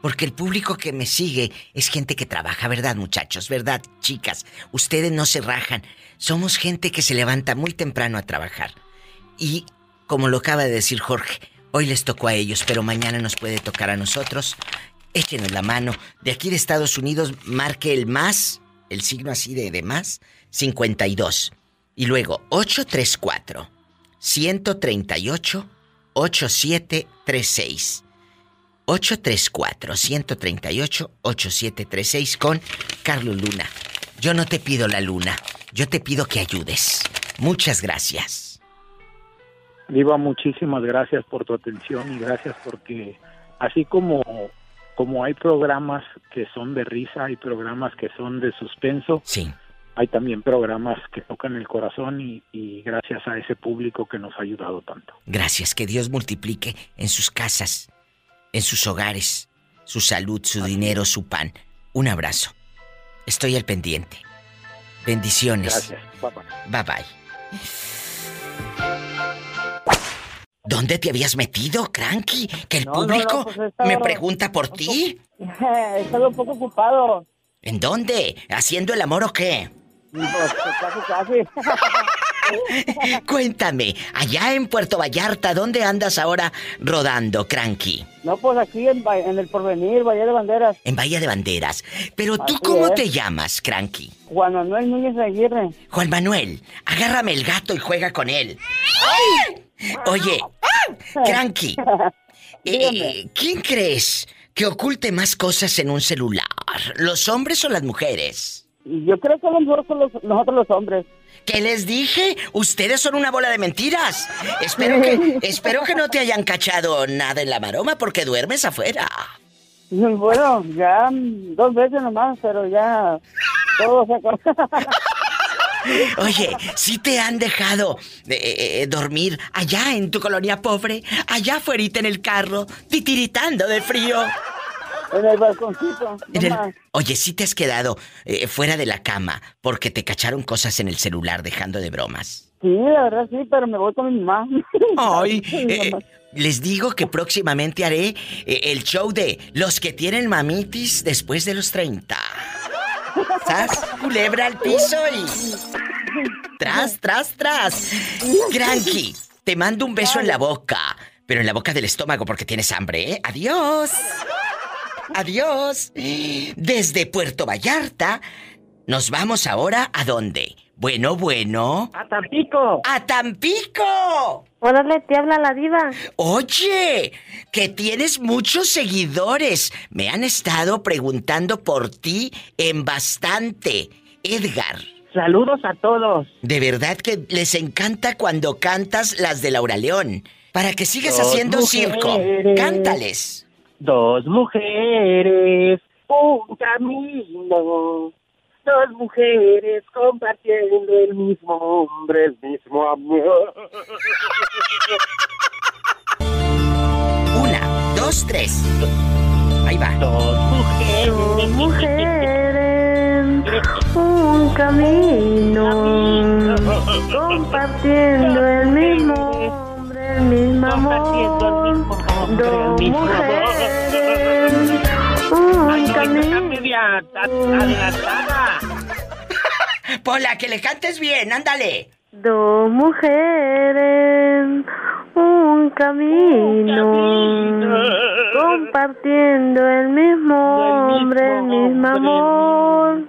Porque el público que me sigue es gente que trabaja, ¿verdad, muchachos? ¿Verdad, chicas? Ustedes no se rajan. Somos gente que se levanta muy temprano a trabajar. Y, como lo acaba de decir Jorge, hoy les tocó a ellos, pero mañana nos puede tocar a nosotros. Échenos la mano. De aquí de Estados Unidos, marque el más, el signo así de, de más, 52. Y luego, 834. 138 8736. 834-138-8736 con Carlos Luna. Yo no te pido la luna, yo te pido que ayudes. Muchas gracias. Diva, muchísimas gracias por tu atención y gracias porque así como, como hay programas que son de risa, hay programas que son de suspenso. Sí hay también programas que tocan el corazón y, gracias a ese público que nos ha ayudado tanto. Gracias, que Dios multiplique en sus casas, en sus hogares, su salud, su dinero, su pan. Un abrazo. Estoy al pendiente. Bendiciones. Gracias. Bye bye. ¿Dónde te habías metido, Cranky? Que el público pues me pregunta por ti. He estado un poco ocupado. ¿En dónde? ¿Haciendo el amor o qué? Pues, casi, casi. Cuéntame, allá en Puerto Vallarta, ¿dónde andas ahora rodando, Cranky? No, pues aquí en, el Porvenir, Valle de Banderas. En Valle de Banderas. Pero tú, ¿cómo te llamas, Cranky? Juan Manuel Núñez Aguirre. Juan Manuel, agárrame el gato y juega con él. Oye, Cranky, eh, ¿quién crees que oculte más cosas en un celular? ¿Los hombres o las mujeres? Yo creo que a lo mejor son nosotros los hombres. ¿Qué les dije? Ustedes son una bola de mentiras. Espero que, espero que no te hayan cachado nada en la maroma porque duermes afuera. Bueno, ya dos veces nomás, pero ya todo se Oye, si te han dejado eh, eh, dormir allá en tu colonia pobre, allá afuera en el carro, titiritando de frío. En el balconcito. Oye, si te has quedado eh, fuera de la cama porque te cacharon cosas en el celular dejando de bromas. Sí, la verdad sí, pero me voy con mi mamá. Ay, eh, les digo que próximamente haré eh, el show de los que tienen mamitis después de los 30. ¿Sabes? Culebra al piso y... Tras, tras, tras. Granky, te mando un beso en la boca, pero en la boca del estómago porque tienes hambre, ¿eh? Adiós. Adiós. Desde Puerto Vallarta, nos vamos ahora a dónde? Bueno, bueno. A Tampico. ¡A Tampico! Órale, te habla la diva. Oye, que tienes muchos seguidores. Me han estado preguntando por ti en bastante. Edgar. Saludos a todos. De verdad que les encanta cuando cantas las de Laura León. Para que sigas haciendo circo. Cántales dos mujeres, un camino, dos mujeres compartiendo el mismo hombre, el mismo amor. Una, dos, tres. Ahí va. Dos mujeres. Dos mujeres, un camino, compartiendo el mismo hombre, el mismo amor. El el amor. Pola, que le cantes bien, ándale. Dos mujeres, un camino, compartiendo el mismo hombre, el mismo amor.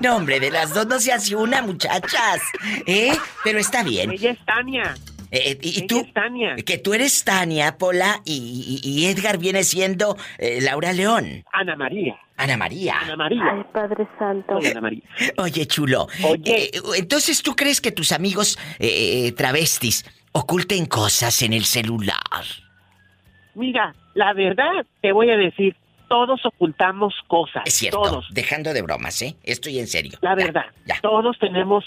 No, hombre, de las dos no se hace una, muchachas. ¿Eh? Pero está bien. Ella es Tania. Eh, eh, y tú, que tú eres Tania, Pola, y, Edgar viene siendo eh, Laura León. Ana María. Ana María. Ana María. Ay, Padre Santo. Ana María. Oye, chulo. Oye. entonces, ¿tú crees que tus amigos travestis oculten cosas en el celular? Mira, la verdad, te voy a decir, todos ocultamos cosas. Es cierto. Todos. Dejando de bromas, ¿eh? Estoy en serio. La verdad. Todos tenemos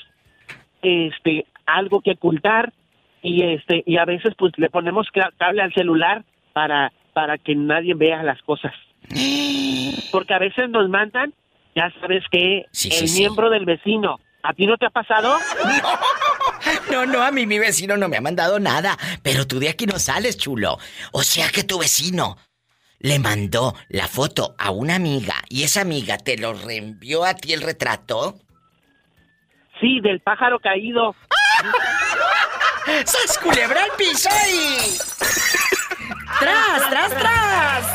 este algo que ocultar y este y a veces pues le ponemos cable al celular para para que nadie vea las cosas. Porque a veces nos mandan ya sabes que el miembro del vecino. A ti no te ha pasado no no a mí mi vecino no me ha mandado nada pero tú de aquí no sales chulo. O sea que tu vecino le mandó la foto a una amiga y esa amiga te lo reenvió a ti el retrato. Sí del pájaro caído ¡Sas culebra piso y... ¡Tras, tras, tras!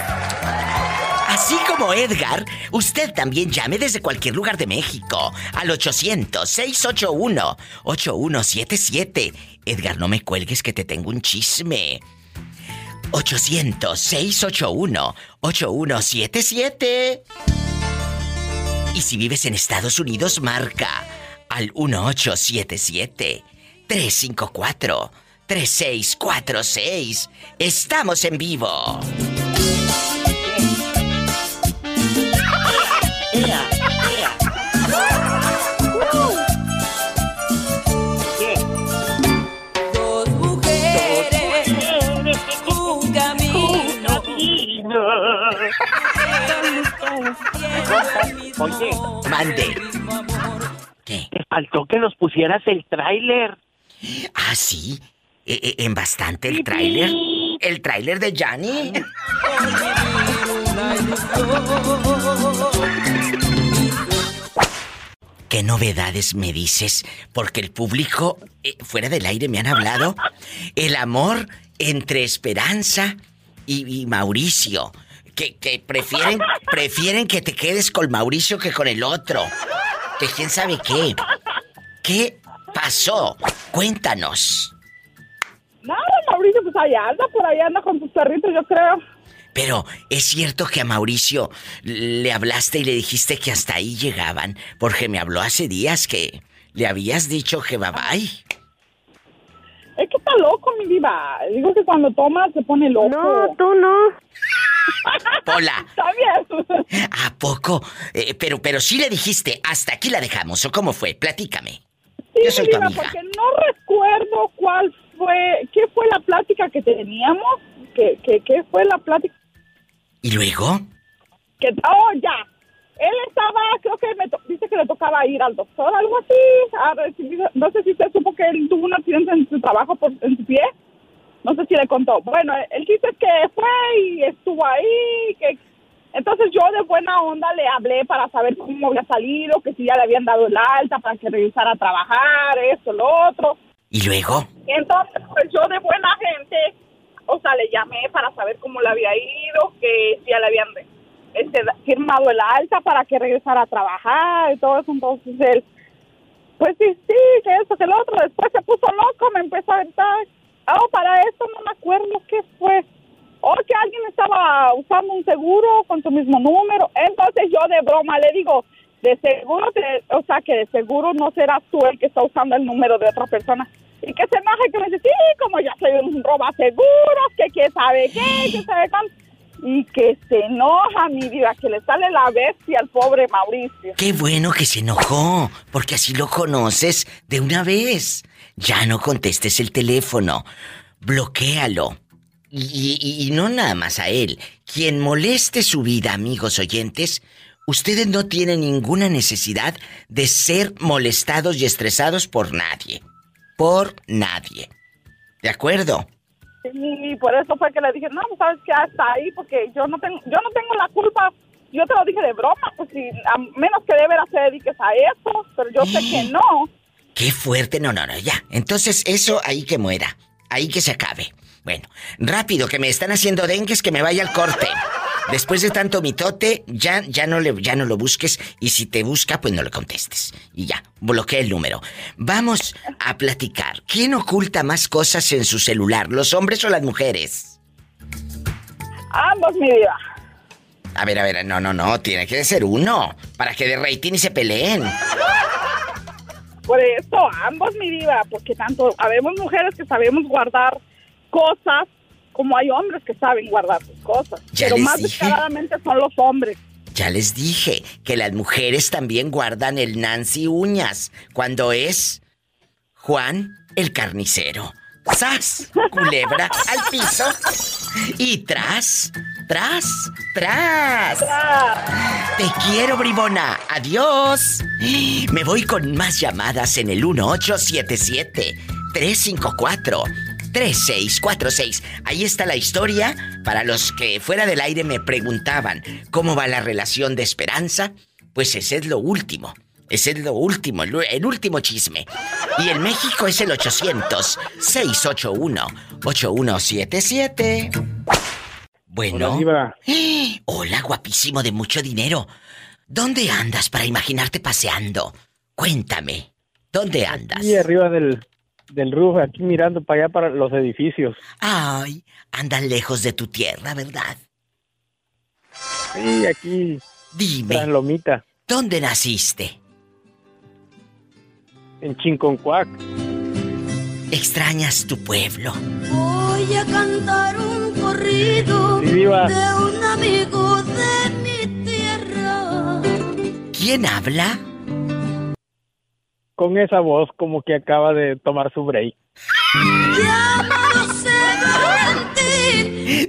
Así como Edgar, usted también llame desde cualquier lugar de México al 800-681-8177. Edgar, no me cuelgues que te tengo un chisme. 800-681-8177. Y si vives en Estados Unidos, marca al 1877-354-3646. Estamos en vivo. Dos mujeres, un camino. Oye, Mande. ¿Qué? Te faltó que nos pusieras el tráiler. Ah, sí. E- e- en bastante el tráiler. El tráiler de Johnny. ¿Qué novedades me dices? Porque el público, eh, fuera del aire, me han hablado. El amor entre Esperanza y, y Mauricio. Que, que prefieren, prefieren que te quedes con Mauricio que con el otro. Que quién sabe qué. ¿Qué pasó? Cuéntanos. No, Mauricio, pues allá anda, por ahí anda con tus perritos, yo creo. Pero es cierto que a Mauricio le hablaste y le dijiste que hasta ahí llegaban, porque me habló hace días que le habías dicho que bye bye. Es que está loco, mi diva. Digo que cuando toma se pone loco. No, tú no. Bien. ¿a poco? Eh, pero, pero sí le dijiste, hasta aquí la dejamos, ¿o cómo fue? Platícame. Sí, Yo soy tu amiga. porque no recuerdo cuál fue, qué fue la plática que teníamos, que, que, qué fue la plática ¿Y luego? que, oh, ya. Él estaba, creo que me to- dice que le tocaba ir al doctor, algo así, a recibir, no sé si usted supo que él tuvo un accidente en su trabajo por, en su pie, no sé si le contó. Bueno, el chiste es que fue y estuvo ahí, que entonces yo de buena onda le hablé para saber cómo había salido, que si ya le habían dado el alta para que regresara a trabajar, esto, lo otro. ¿Y luego? Entonces, pues yo de buena gente, o sea, le llamé para saber cómo le había ido, que si ya le habían este, firmado el alta para que regresara a trabajar y todo eso. Entonces él, pues sí, sí, que esto, que lo otro. Después se puso loco, me empezó a gritar. Oh, para esto no me acuerdo qué fue. O que alguien estaba usando un seguro con tu mismo número. Entonces yo de broma le digo, de seguro, te- o sea, que de seguro no serás tú el que está usando el número de otra persona. Y que se enoje, que me dice, sí, como ya soy un roba seguros, que quién sabe qué, que sabe cuánto. Y que se enoja, mi vida, que le sale la bestia al pobre Mauricio. Qué bueno que se enojó, porque así lo conoces de una vez. Ya no contestes el teléfono, bloquéalo. Y, y- y no nada más a él. Quien moleste su vida, amigos oyentes, ustedes no tienen ninguna necesidad de ser molestados y estresados por nadie. Por nadie. ¿De acuerdo? Y por eso fue que le dije, no, pues sabes que hasta ahí, porque yo no tengo, yo no tengo la culpa. Yo te lo dije de broma, pues si a menos que de veras te dediques a eso, pero yo sé que no. Qué fuerte. No, no, no, ya. Entonces eso ahí que muera. Ahí que se acabe. Bueno, rápido, que me están haciendo dengues, que me vaya al corte. Después de tanto mitote, ya, ya, no le, ya no lo busques y si te busca, pues no le contestes. Y ya, bloquea el número. Vamos a platicar. ¿Quién oculta más cosas en su celular, los hombres o las mujeres? Ambos, mi vida. A ver, a ver, no, no, no, tiene que ser uno, para que de rating y se peleen. Por eso, ambos, mi vida, porque tanto habemos mujeres que sabemos guardar cosas como hay hombres que saben guardar sus cosas. Ya pero les más dije. descaradamente son los hombres. Ya les dije que las mujeres también guardan el Nancy uñas cuando es Juan el carnicero. ¡Sas! Culebra al piso. Y tras, tras, tras. Te quiero, bribona. Adiós. Me voy con más llamadas en el 1877 354 3646. Ahí está la historia. Para los que fuera del aire me preguntaban cómo va la relación de Esperanza, pues ese es lo último. Ese es lo último, el, último chisme. Y en México es el 800-681-8177. Bueno. Hola, Diva. Hola, guapísimo de mucho dinero. ¿Dónde andas para imaginarte paseando? Cuéntame. ¿Dónde andas? Aquí arriba del, del roof, aquí mirando para allá para los edificios. Ay, andas lejos de tu tierra, ¿verdad? Sí, aquí. Dime. Tras Lomita, ¿Dónde naciste? en Chinconcuac. ¿Extrañas tu pueblo? Voy a cantar un corrido Sí, de un amigo de mi tierra. ¿Quién habla? Con esa voz como que acaba de tomar su break.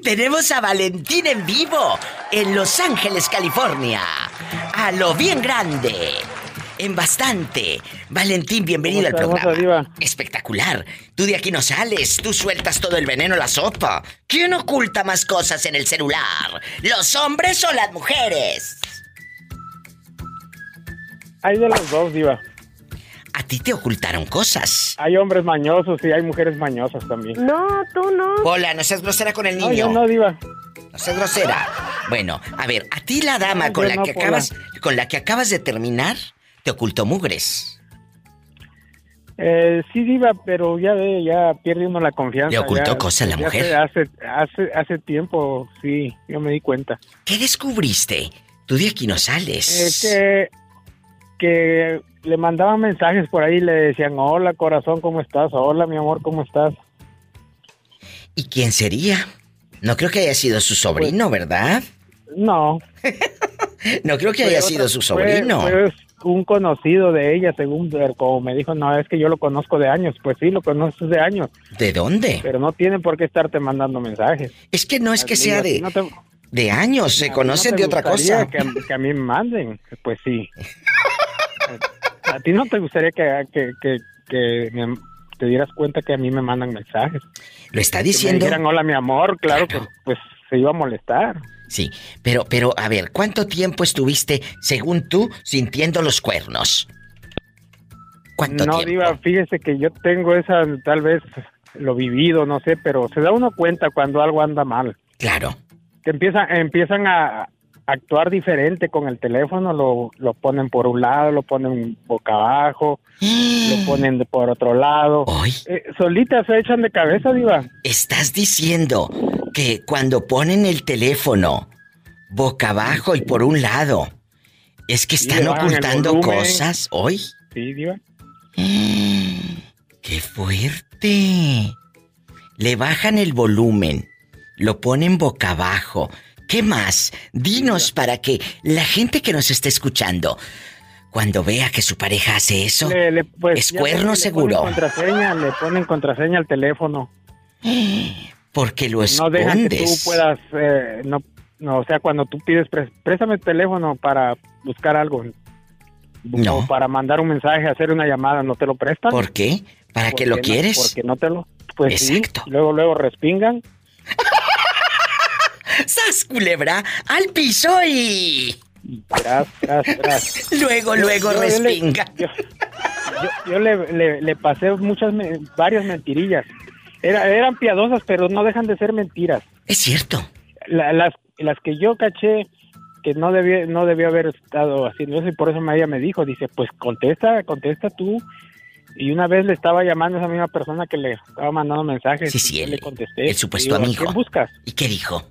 Tenemos a Valentín en vivo en Los Ángeles, California. A lo bien grande. En bastante. Valentín, bienvenido al ¿Cómo está, programa. Espectacular. Tú de aquí no sales. Tú sueltas todo el veneno a la sopa. ¿Quién oculta más cosas en el celular? ¿Los hombres o las mujeres? Hay de los dos, Diva. A ti te ocultaron cosas. Hay hombres mañosos y hay mujeres mañosas también. No, tú no. Hola, no seas grosera con el No, niño. yo no, Diva. No seas grosera. Bueno, a ver, a ti la dama No, con la no, que Pola. acabas con la que acabas de terminar te ocultó mugres. Eh, sí, Diva, pero ya ve, ya pierde uno la confianza. ¿Le ocultó ya- cosas la mujer? Hace, hace, hace tiempo, sí, yo me di cuenta. ¿Qué descubriste? Tú de aquí no sales. Es que, que le mandaban mensajes por ahí, le decían, hola corazón, ¿cómo estás? Hola mi amor, ¿cómo estás? ¿Y quién sería? No creo que haya sido su sobrino, ¿verdad? No. No creo que Fue haya otra- sido su sobrino. Fue, un conocido de ella, según como me dijo, no, es que yo lo conozco de años. Pues sí, lo conoces de años. ¿De dónde? Pero no tienen por qué estarte mandando mensajes. Es que no es que sea de, no te- de años, se no conocen de otra cosa. Que, a- que a mí me manden, pues sí. a, ti no te gustaría que, que, que, que me- te dieras cuenta que a mí me mandan mensajes. Lo está Que me diciendo. dijeran, hola mi amor, claro, pues, pues se iba a molestar. Sí, pero, pero, a ver, ¿cuánto tiempo estuviste, según tú, sintiendo los cuernos? ¿Cuánto no, tiempo? Diva, fíjese que yo tengo esa, tal vez lo vivido, no sé, pero se da uno cuenta cuando algo anda mal. Claro. Que empiezan, empiezan a actuar diferente con el teléfono, lo, lo ponen por un lado, lo ponen boca abajo, lo ponen por otro lado. Eh, solitas se echan de cabeza, Diva. Estás diciendo que cuando ponen el teléfono boca abajo y por un lado, es que están ocultando cosas hoy. Sí, Diva. ¡Qué fuerte! Le bajan el volumen, lo ponen boca abajo. ¿Qué más? Dinos para que la gente que nos esté escuchando, cuando vea que su pareja hace eso, Le- le- pues, es cuerno le seguro. Ponen contraseña, le ponen contraseña al teléfono. Porque lo No dejan que tú escondes. puedas, eh, no, no, o sea, cuando tú pides, préstame el teléfono para buscar algo. No. O para mandar un mensaje, hacer una llamada, ¿no te lo prestan? ¿Por qué? ¿Para qué lo Porque no- quieres? porque no te lo... Pues sí, Exacto. luego, luego respingan. ¡Sas, culebra! ¡Al piso y... Tras, tras, tras. Luego, luego yo respinga. Yo, le, le- le pasé muchas, varias mentirillas. Era, eran piadosas, pero no dejan de ser mentiras. Es cierto. La- las, las que yo caché que no debía, no debió haber estado haciendo eso y por eso ella me dijo, dice, pues contesta, contesta tú. Y una vez le estaba llamando a esa misma persona que le estaba mandando mensajes. Sí, sí, y le contesté. el supuesto Digo, ¿a amigo. quién buscas? ¿Y qué dijo?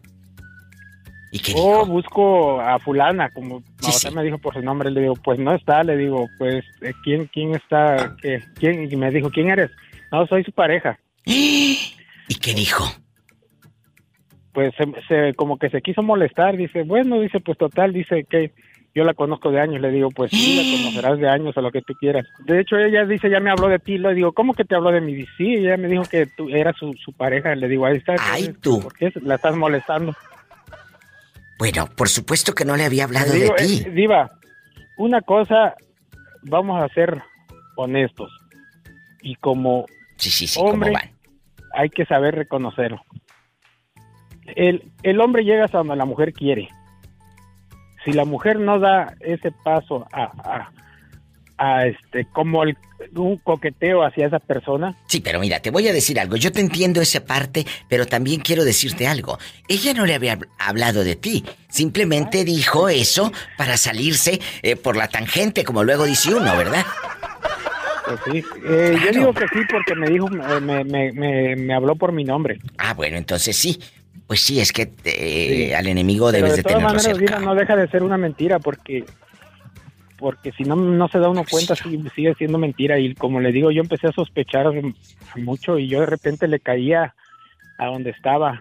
¿Y qué Oh, busco a fulana, como Sí, me dijo por su nombre, le digo, pues no está, le digo, pues eh, quién quién está, ¿Qué? quién y me dijo, ¿quién eres? No, soy su pareja. ¿Y qué dijo? Pues se, se- como que se quiso molestar, dice, bueno, dice, pues total, dice que yo la conozco de años, le digo, pues sí, la conocerás de años o lo que tú quieras. De hecho, ella dice, ya me habló de ti, le digo, ¿cómo que te habló de mí? Dice, sí, ella me dijo que tú eras su, su pareja, le digo, ahí está. Ay, tú. ¿Por qué la estás molestando? Bueno, por supuesto que no le había hablado digo, de ti. eh, Diva, una cosa, vamos a ser honestos. Y como Sí, sí, sí, ¿cómo hombre, van? hay que saber reconocerlo. El, el hombre llega hasta donde la mujer quiere. Si la mujer no da ese paso a, a- a este como el, un coqueteo hacia esa persona. Sí, pero mira, te voy a decir algo. Yo te entiendo esa parte, pero también quiero decirte algo. Ella no le había hablado de ti. Simplemente dijo eso para salirse eh, por la tangente, como luego dice uno, ¿verdad? Pues sí. Eh, yo digo que sí porque me dijo, eh, me, me, me, habló por mi nombre. Ah, bueno, entonces sí. Pues sí, es que al enemigo debes de, de tenerlo cerca. no deja de ser una mentira porque porque si no, no se da uno cuenta, sigue siendo mentira. Y como le digo, yo empecé a sospechar mucho y yo de repente le caía a donde estaba.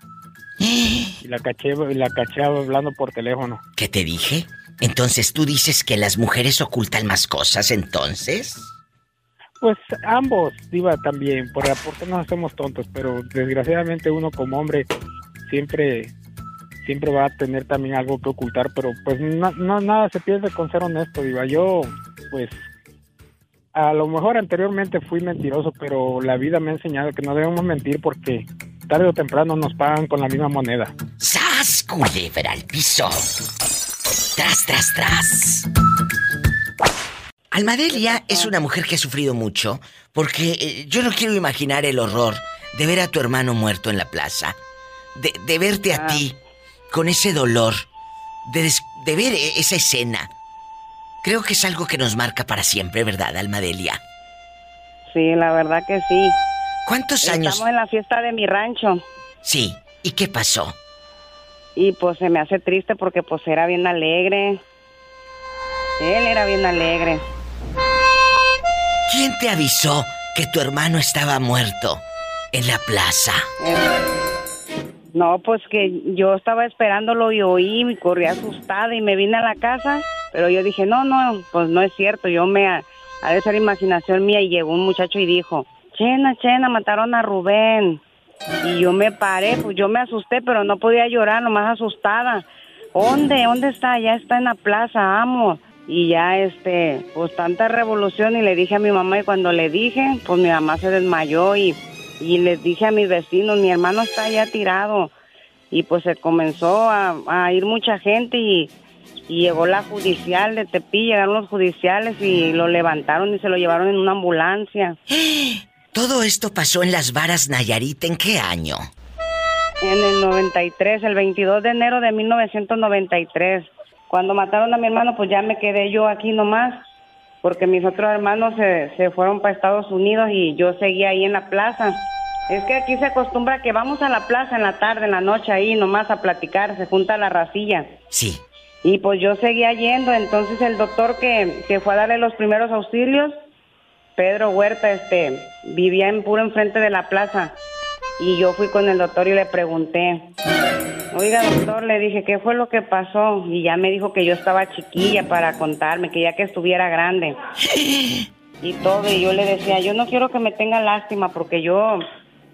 Y la caché, la caché hablando por teléfono. ¿Qué te dije? Entonces tú dices que las mujeres ocultan más cosas, entonces. Pues ambos, Diva, también, por porque no hacemos tontos, pero desgraciadamente uno como hombre siempre siempre va a tener también algo que ocultar, pero pues no, nada se pierde con ser honesto, diva. Yo, pues, a lo mejor anteriormente fui mentiroso, pero la vida me ha enseñado que no debemos mentir porque tarde o temprano nos pagan con la misma moneda. ¡Sas, culebra al piso! ¡Tras, tras, tras! Almadelia es una mujer que ha sufrido mucho porque eh, yo no quiero imaginar el horror de ver a tu hermano muerto en la plaza, de, de verte a ah. ti con ese dolor de, ver e-, esa escena. Creo que es algo que nos marca para siempre, ¿verdad, Almadelia? Sí, la verdad que sí. ¿Cuántos años? Estamos en la fiesta de mi rancho. Sí, ¿y qué pasó? Y pues se me hace triste porque pues era bien alegre. Él era bien alegre. ¿Quién te avisó que tu hermano estaba muerto en la plaza? No, pues que yo estaba esperándolo y oí y corrí asustada y me vine a la casa, pero yo dije, no, no, pues no es cierto, yo me, ha de ser imaginación mía y llegó un muchacho y dijo, Chena, Chena, mataron a Rubén. Y yo me paré, pues yo me asusté, pero no podía llorar, nomás asustada. ¿Dónde? ¿Dónde está? Ya está en la plaza, amo. Y ya, este, pues tanta revolución y le dije a mi mamá y cuando le dije, pues mi mamá se desmayó y y les dije a mis vecinos, mi hermano está ya tirado. Y pues se comenzó a, ir mucha gente y, llegó la judicial de Tepi, llegaron los judiciales y lo levantaron y se lo llevaron en una ambulancia. Todo esto pasó en las varas Nayarit, ¿en qué año? En el 93, el 22 de enero de 1993. Cuando mataron a mi hermano, pues ya me quedé yo aquí nomás, porque mis otros hermanos se, se fueron para Estados Unidos y yo seguía ahí en la plaza. Es que aquí se acostumbra que vamos a la plaza en la tarde, en la noche, ahí nomás a platicar, se junta la racilla. Sí. Y pues yo seguía yendo, entonces el doctor que, que fue a darle los primeros auxilios, Pedro Huerta, este, vivía en puro enfrente de la plaza. Y yo fui con el doctor y le pregunté, oiga doctor, le dije, ¿qué fue lo que pasó? Y ya me dijo que yo estaba chiquilla para contarme, que ya que estuviera grande. Y todo, y yo le decía, yo no quiero que me tenga lástima porque yo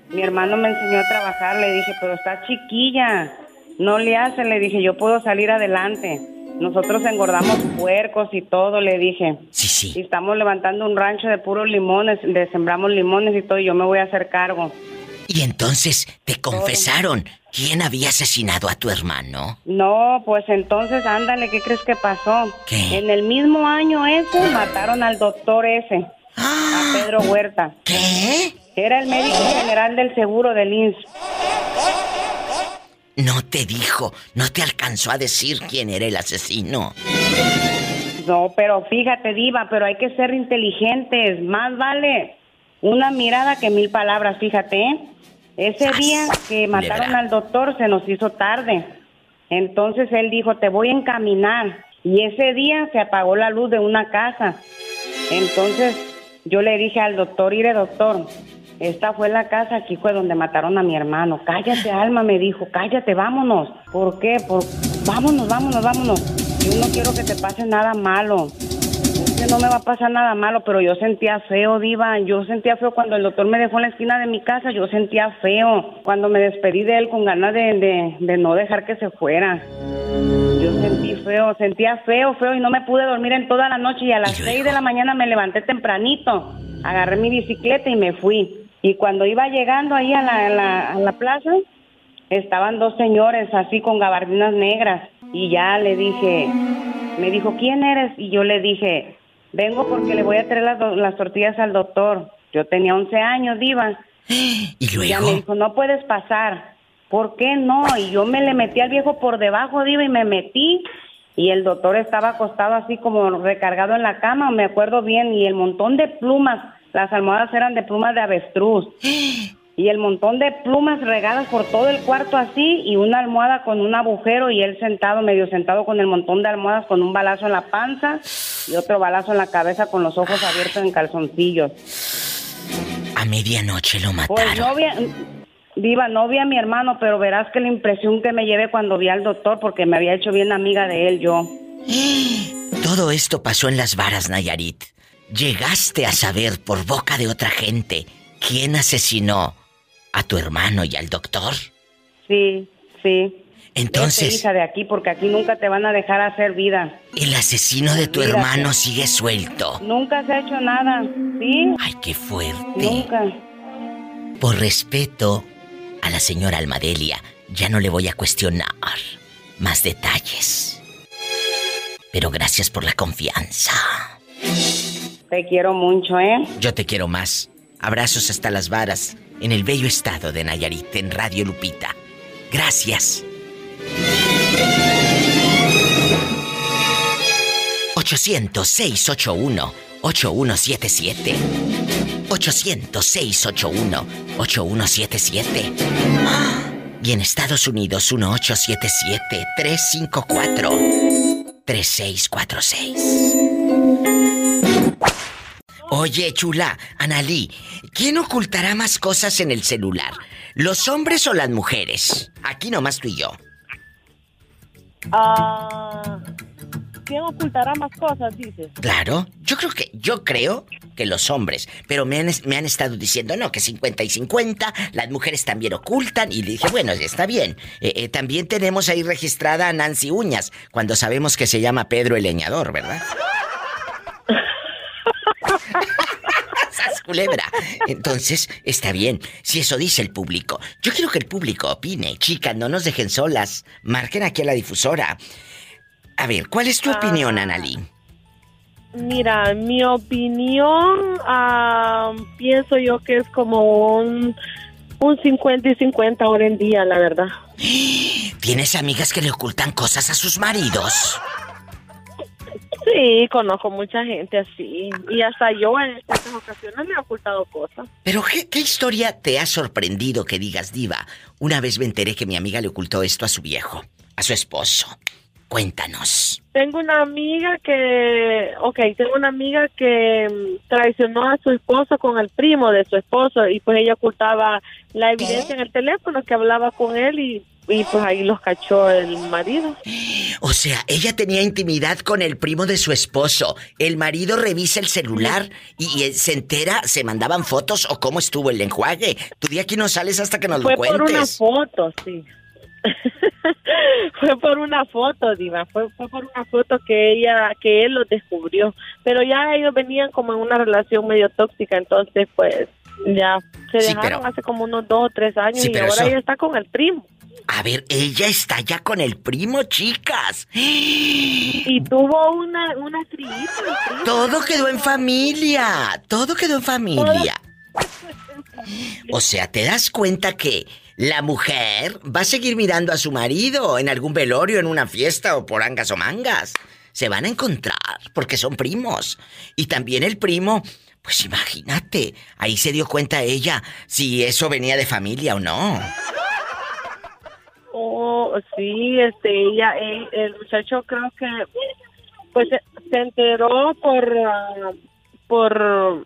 mi hermano me enseñó a trabajar, le dije, pero está chiquilla, no le hace, le dije, yo puedo salir adelante. Nosotros engordamos puercos y todo, le dije. Sí, sí. Y estamos levantando un rancho de puros limones, le sembramos limones y todo, y yo me voy a hacer cargo. Y entonces te confesaron quién había asesinado a tu hermano. No, pues entonces ándale, ¿qué crees que pasó? ¿Qué? En el mismo año ese mataron al doctor ese, a ¡Ah! Pedro Huerta. ¿Qué? Era el médico general del seguro del INS. No te dijo, no te alcanzó a decir quién era el asesino. No, pero fíjate, Diva, pero hay que ser inteligentes. Más vale una mirada que mil palabras, fíjate. ¿eh? Ese día que mataron al doctor se nos hizo tarde. Entonces él dijo, te voy a encaminar. Y ese día se apagó la luz de una casa. Entonces yo le dije al doctor, iré doctor, esta fue la casa, aquí fue donde mataron a mi hermano. Cállate, Alma, me dijo, cállate, vámonos. ¿Por qué? Por... Vámonos, vámonos, vámonos. Yo no quiero que te pase nada malo. Que no me va a pasar nada malo, pero yo sentía feo, Diva. Yo sentía feo cuando el doctor me dejó en la esquina de mi casa. Yo sentía feo. Cuando me despedí de él con ganas de, de, no dejar que se fuera. Yo sentí feo, sentía feo, feo y no me pude dormir en toda la noche y a las seis de la mañana me levanté tempranito, agarré mi bicicleta y me fui. Y cuando iba llegando ahí a la, a la, plaza, estaban dos señores así con gabardinas negras. Y ya le dije, me dijo, ¿quién eres? Y yo le dije, Vengo porque le voy a traer las, las tortillas al doctor. Yo tenía 11 años, diva. ¿Y luego? Ya me dijo, no puedes pasar. ¿Por qué no? Y yo me le metí al viejo por debajo, diva, y me metí. Y el doctor estaba acostado así como recargado en la cama, me acuerdo bien. Y el montón de plumas, las almohadas eran de plumas de avestruz. Y el montón de plumas regadas por todo el cuarto así y una almohada con un agujero y él sentado, medio sentado con el montón de almohadas con un balazo en la panza y otro balazo en la cabeza con los ojos abiertos en calzoncillos. A medianoche lo mataron. Pues no vi, viva, no vi a mi hermano, pero verás que la impresión que me llevé cuando vi al doctor porque me había hecho bien amiga de él yo. Todo esto pasó en las varas, Nayarit. Llegaste a saber por boca de otra gente quién asesinó a tu hermano y al doctor. Sí, sí. Entonces- hija de aquí porque aquí nunca te van a dejar hacer vida. El asesino de tu hermano sigue suelto. Nunca se ha hecho nada, ¿sí? Ay, qué fuerte. Nunca. Por respeto a la señora Almadelia, ya no le voy a cuestionar más detalles. Pero gracias por la confianza. Te quiero mucho, ¿eh? Yo te quiero más. Abrazos hasta las varas en el bello estado de Nayarit, en Radio Lupita. Gracias. 800-681-8177. 800-681-8177. Y en Estados Unidos, 1877-354-3646. Oye, chula, Analí, ¿quién ocultará más cosas en el celular? ¿Los hombres o las mujeres? Aquí nomás tú y yo. Ah, ¿Quién ocultará más cosas, dices? Claro, yo creo que, yo creo que los hombres, pero me han, me han estado diciendo, no, que 50 y 50, las mujeres también ocultan, y le dije, bueno, está bien. Eh, eh, también tenemos ahí registrada a Nancy Uñas, cuando sabemos que se llama Pedro el Leñador, ¿verdad? Culebra! Entonces, está bien, si eso dice el público. Yo quiero que el público opine. Chicas, no nos dejen solas. Marquen aquí a la difusora. A ver, ¿cuál es tu opinión, Analí? Mira, mi opinión, ah, pienso yo que es como un, un 50 y 50 ahora en día, la verdad. ¿Tienes amigas que le ocultan cosas a sus maridos? Sí, conozco mucha gente así. Y hasta yo en estas ocasiones le he ocultado cosas. Pero ¿qué, qué historia te ha sorprendido que digas, diva? Una vez me enteré que mi amiga le ocultó esto a su viejo, a su esposo. Cuéntanos. Tengo una amiga que, ok, tengo una amiga que mm, traicionó a su esposo con el primo de su esposo y pues ella ocultaba la evidencia en el teléfono que hablaba con él y, y pues ahí los cachó el marido. O sea, ella tenía intimidad con el primo de su esposo. El marido revisa el celular y, y se entera, se mandaban fotos o cómo estuvo el enjuague. Tú de aquí no sales hasta que nos Fue lo cuentes. por una foto, sí. fue por una foto, Diva. Fue, fue por una foto que ella, que él lo descubrió. Pero ya ellos venían como en una relación medio tóxica, entonces pues ya se Sí, dejaron pero- hace como unos dos o tres años Sí, y ahora eso- ella está con el primo. A ver, ella está ya con el primo, chicas. Y tuvo una, una. Todo quedó en familia. Todo quedó en familia. O sea, ¿te das cuenta que la mujer va a seguir mirando a su marido en algún velorio, en una fiesta o por angas o mangas? Se van a encontrar porque son primos. Y también el primo, pues imagínate, ahí se dio cuenta ella si eso venía de familia o no. Oh, sí, este, ella, el, el muchacho creo que, pues, se, enteró por, ah, por,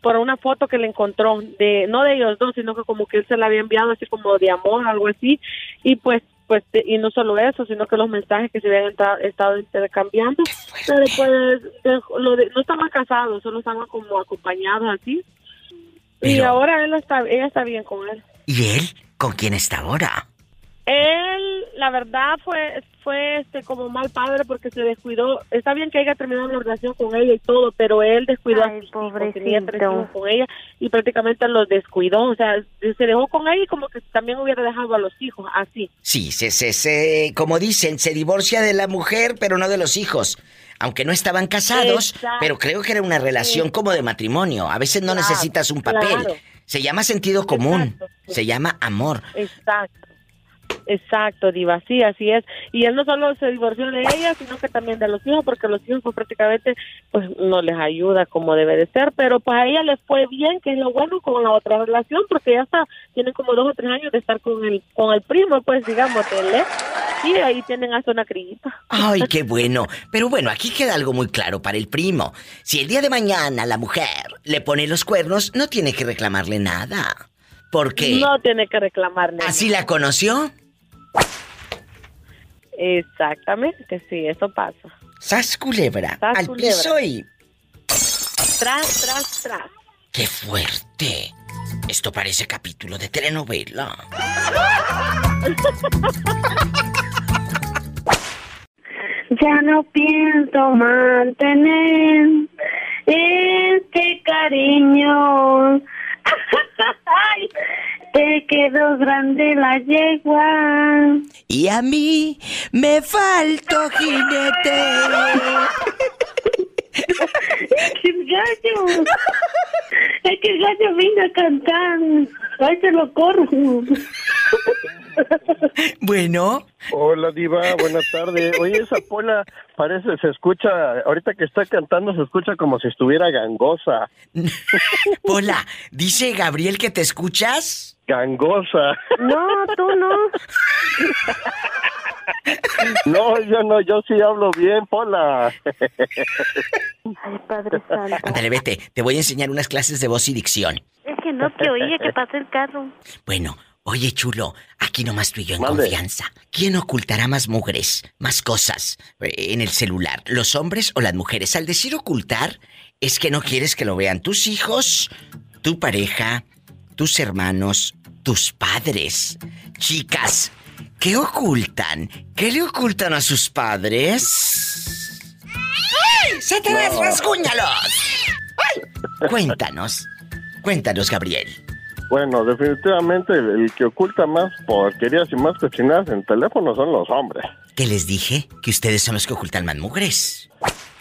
por una foto que le encontró de, no de ellos dos, sino que como que él se la había enviado así como de amor, algo así, y pues, pues, de- y no solo eso, sino que los mensajes que se habían estado intercambiando, pero después de- lo de- no estaban casados, solo estaban como acompañados así, y ahora él está, ella está bien con él. ¿Y él con quién está ahora? Él, la verdad, fue fue este como mal padre porque se descuidó. Está bien que haya terminado la relación con ella y todo, pero él descuidó a sus hijos, tenía tres hijos con ella y prácticamente los descuidó. O sea, se dejó con ella y como que también hubiera dejado a los hijos, así. Sí, se, se, se, como dicen, se divorcia de la mujer, pero no de los hijos. Aunque no estaban casados, pero creo que era una relación como de matrimonio. A veces no necesitas un papel. Se llama sentido común. Se llama amor. Exacto. Exacto, Diva, sí, así es. Y él no solo se divorció de ella, sino que también de los hijos, porque los hijos pues prácticamente pues no les ayuda como debe de ser, pero pues a ella les fue bien, que es lo bueno con la otra relación, porque ya está, tienen como dos o tres años de estar con el, con el primo, pues digamos, él, Sí, ahí tienen hasta una crillita. Ay, qué bueno. Pero bueno, aquí queda algo muy claro para el primo. Si el día de mañana la mujer le pone los cuernos, no tiene que reclamarle nada. Porque... No tiene que reclamarle. ¿Así la conoció? Exactamente, sí, eso pasa. Sas culebra, al piso y... Tras, tras, tras. ¡Qué fuerte! Esto parece capítulo de telenovela. ya no pienso mantener este cariño. Te quedó grande la yegua. Y a mí me faltó jinete. ¡Qué gallo! Es que el gallo vino a cantar. Ay, se lo corro. Bueno. Hola, Diva, buenas tardes. Oye, esa pola parece, se escucha, ahorita que está cantando, se escucha como si estuviera gangosa. Pola, dice Gabriel que te escuchas. Gangosa. No, tú no. No, yo no, yo sí hablo bien, Pola. Ay, Padre Santo. Ándale, vete, te voy a enseñar unas clases de voz y dicción. Es que no te oía que pasa el carro. Bueno, Oye, chulo, aquí nomás tú y yo en confianza. ¿Quién ocultará más mugres, más cosas eh, en el celular? ¿Los hombres o las mujeres? Al decir ocultar, es que no quieres que lo vean tus hijos, tu pareja, tus hermanos, tus padres. Chicas, ¿qué ocultan? ¿Qué le ocultan a sus padres? ¡Ay! ¡Se te no. rasguñalos! ¡Ay! Cuéntanos. Cuéntanos, Gabriel. Bueno, definitivamente el, que oculta más porquerías y más cochinadas en teléfono son los hombres. ¿Qué les dije? Que ustedes son los que ocultan más mugres.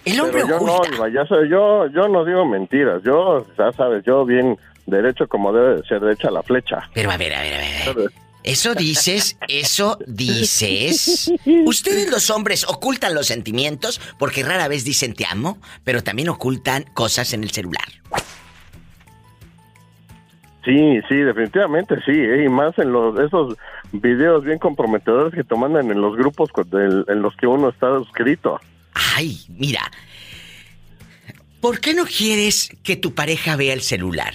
El hombre Pero yo oculta. no, ya sé, yo, yo no digo mentiras. Yo, ya sabes, yo bien derecho como debe ser derecha la flecha. Pero a ver, a ver, a ver. A ver. Eso dices, eso dices. Ustedes los hombres ocultan los sentimientos porque rara vez dicen te amo, pero también ocultan cosas en el celular. Sí, sí, definitivamente sí, ¿eh? y más en los esos videos bien comprometedores que te mandan en los grupos en los que uno está suscrito. Ay, mira, ¿por qué no quieres que tu pareja vea el celular?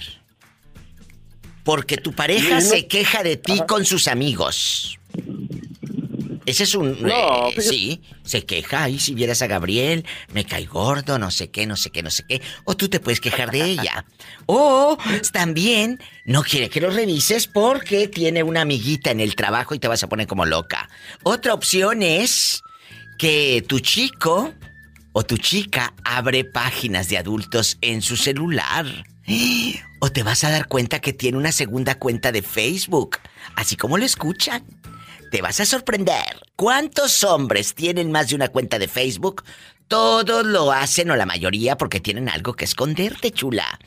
Porque tu pareja no... se queja de ti Ajá. con sus amigos. Ese es un... No, eh, sí, se queja. Y si vieras a Gabriel, me cae gordo, no sé qué, no sé qué, no sé qué. O tú te puedes quejar de ella. o también no quiere que lo revises porque tiene una amiguita en el trabajo y te vas a poner como loca. Otra opción es que tu chico o tu chica abre páginas de adultos en su celular. O te vas a dar cuenta que tiene una segunda cuenta de Facebook, así como lo escuchan. Te vas a sorprender. ¿Cuántos hombres tienen más de una cuenta de Facebook? Todos lo hacen o la mayoría porque tienen algo que esconderte, chula.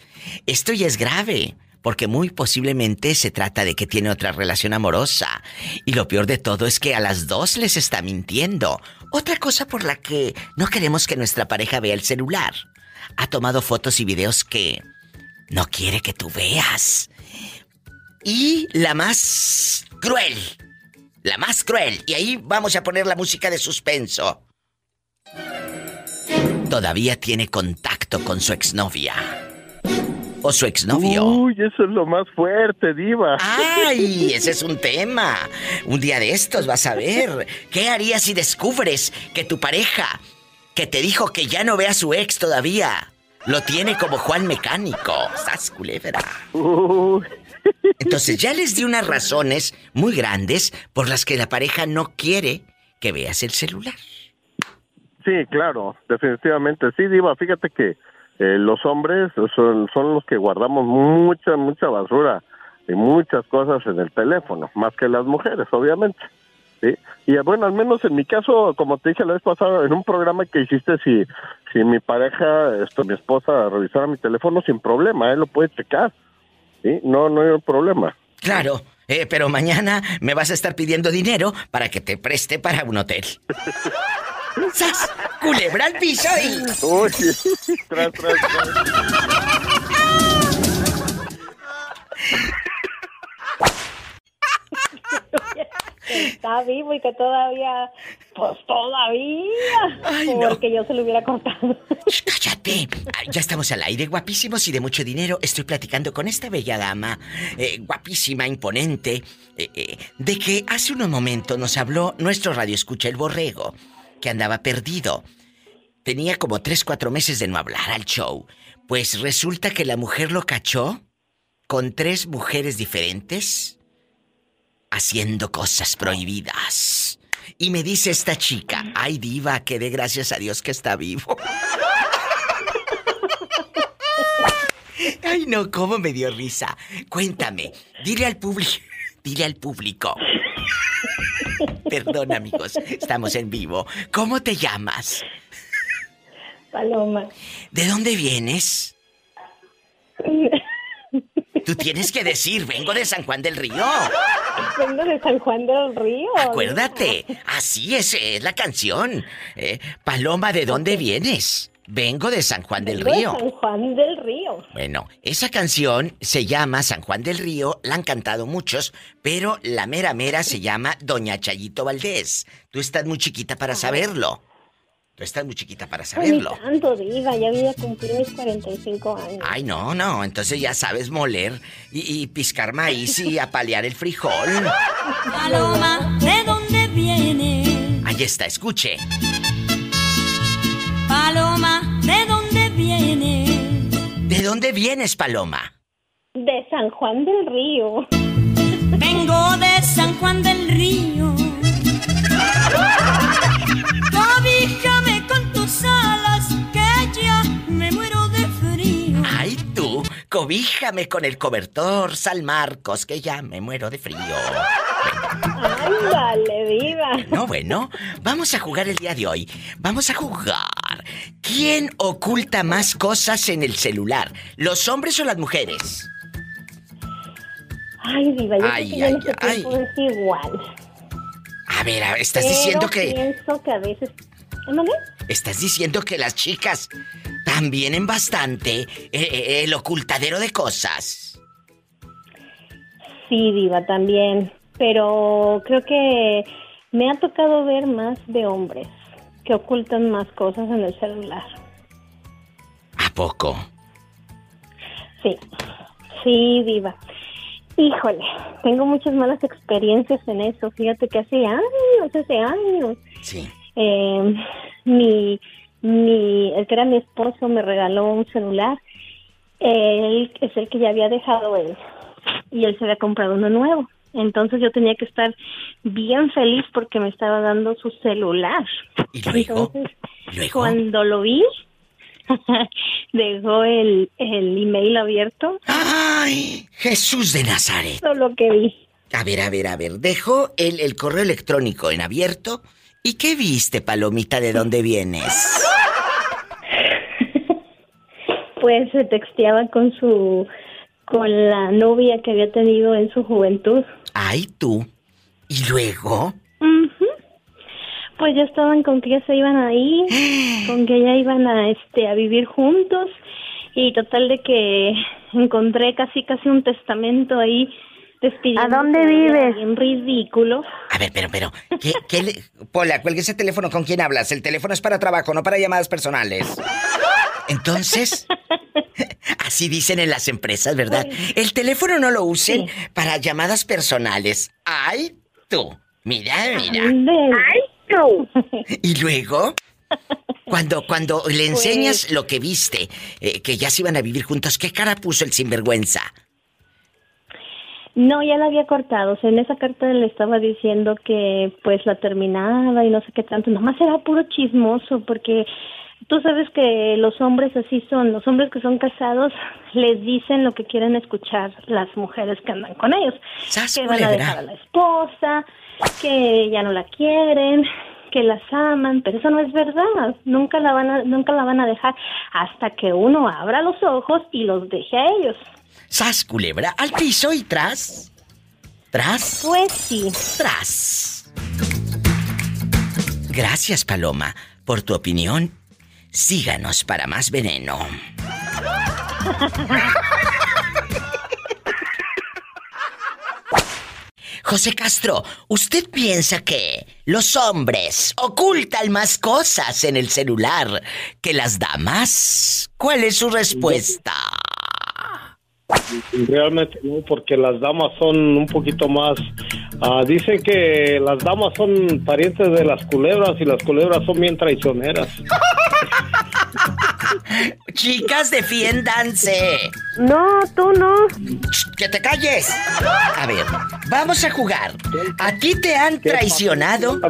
Esto ya es grave, porque muy posiblemente se trata de que tiene otra relación amorosa. Y lo peor de todo es que a las dos les está mintiendo. Otra cosa por la que no queremos que nuestra pareja vea el celular. Ha tomado fotos y videos que no quiere que tú veas. Y la más cruel la más cruel. Y ahí vamos a poner la música de suspenso. Todavía tiene contacto con su exnovia. O su exnovio. Uy, eso es lo más fuerte, diva. Ay, ese es un tema. Un día de estos vas a ver. ¿Qué harías si descubres que tu pareja, que te dijo que ya no ve a su ex todavía, lo tiene como Juan Mecánico? ¡Sas culebra! Entonces ya les di unas razones muy grandes por las que la pareja no quiere que veas el celular. Sí, claro, definitivamente. Sí, Diva, fíjate que eh, los hombres son, son los que guardamos mucha, mucha basura y muchas cosas en el teléfono, más que las mujeres, obviamente. ¿Sí? Y bueno, al menos en mi caso, como te dije la vez pasada, en un programa que hiciste, si, si mi pareja, esto, mi esposa, revisara mi teléfono sin problema, él lo puede checar. ¿sí? No, no hay problema. Claro, eh, pero mañana me vas a estar pidiendo dinero para que te preste para un hotel. ¡Sas! ¡Culebra al piso y... Uy, tras, tras, tras. Está vivo y que todavía, pues todavía, porque yo se lo hubiera cortado. ¡Cállate! Ya estamos al aire, guapísimos y de mucho dinero. Estoy platicando con esta bella dama, eh, guapísima, imponente, eh, eh, de que hace unos momentos nos habló nuestro radio escucha el borrego, que andaba perdido. Tenía como tres, cuatro meses de no hablar al show. Pues resulta que la mujer lo cachó con tres mujeres diferentes haciendo cosas prohibidas. Y me dice esta chica, ay diva, que dé gracias a Dios que está vivo. Ay no, cómo me dio risa. Cuéntame, dile al público, dile al público. Perdón amigos, estamos en vivo. ¿Cómo te llamas? Paloma. ¿De dónde vienes? Tú tienes que decir, vengo de San Juan del Río. Vengo de San Juan del Río. Acuérdate, así es, es la canción. Eh, Paloma, ¿de dónde vienes? Vengo de San Juan del Vengo de Río. San Juan del Río. Bueno, esa canción se llama San Juan del Río, la han cantado muchos, pero la mera mera se llama Doña Chayito Valdés. Tú estás muy chiquita para saberlo. Tú estás muy chiquita para Ay, saberlo. ni tanto, diva, ya voy a cumplir mis 45 años. Ay, no, no, entonces ya sabes moler y, y piscar maíz y apalear el frijol. Paloma, ¿de dónde viene? Ahí está, escuche. Paloma, ¿de dónde viene? ¿De dónde vienes, Paloma? De San Juan del Río. Vengo de San Juan del Río. Cobíjame con el cobertor, Sal Marcos, que ya me muero de frío. Ándale, diva. No, bueno, vamos a jugar el día de hoy. Vamos a jugar. ¿Quién oculta más cosas en el celular? ¿Los hombres o las mujeres? Ay, diva, yo Ay, creo que ay, es igual. A ver, a ver, estás Pero diciendo que. pienso que a veces... Estás diciendo que las chicas también en bastante eh, eh, el ocultadero de cosas. Sí, diva, también. Pero creo que me ha tocado ver más de hombres que ocultan más cosas en el celular. ¿A poco? Sí, sí, diva. Híjole, tengo muchas malas experiencias en eso. Fíjate que hace años, hace años, Sí. eh, mi, mi, el que era mi esposo me regaló un celular. Él es el que ya había dejado él y él se había comprado uno nuevo. Entonces yo tenía que estar bien feliz porque me estaba dando su celular. ¿Y luego? Entonces, ¿Luego? cuando lo vi, dejó el, el email abierto. ¡Ay! Jesús de Nazaret. Todo lo que vi. A ver, a ver, a ver. Dejó el, el correo electrónico en abierto. ¿Y qué viste, Palomita, de dónde vienes? Pues se texteaba con su con la novia que había tenido en su juventud. Ay, tú. ¿Y luego? Pues ya estaban con que ya se iban a ir, con que ya iban a este a vivir juntos y total de que encontré casi casi un testamento ahí. ¿A dónde vives? Bien ridículo. A ver, pero, pero, ¿qué, qué le... Pola, cuelgue ese teléfono con quién hablas. El teléfono es para trabajo, no para llamadas personales. Entonces, así dicen en las empresas, ¿verdad? El teléfono no lo usen para llamadas personales. ¡Ay, tú! Mira, mira. ¡Ay, tú! Y luego, cuando, cuando le Pues enseñas lo que viste, eh, que ya se iban a vivir juntos, ¿qué cara puso el sinvergüenza? No, ya la había cortado. O sea, en esa carta le estaba diciendo que pues la terminaba y no sé qué tanto. Nomás era puro chismoso porque tú sabes que los hombres así son. Los hombres que son casados les dicen lo que quieren escuchar las mujeres que andan con ellos. que van a dejar a la esposa, que ya no la quieren, que las aman, pero eso no es verdad. Nunca la van a, nunca la van a dejar hasta que uno abra los ojos y los deje a ellos. Sas culebra al piso y tras. ¿Tras? Pues sí. Tras. Gracias, Paloma, por tu opinión. Síganos para más veneno. José Castro, ¿usted piensa que los hombres ocultan más cosas en el celular que las damas? ¿Cuál es su respuesta? Realmente no, porque las damas son un poquito más... ah, dicen que las damas son parientes de las culebras y las culebras son bien traicioneras. Chicas, defiéndanse. No, tú no. ¡Que te calles! A ver, vamos a jugar. ¿A ti te han traicionado?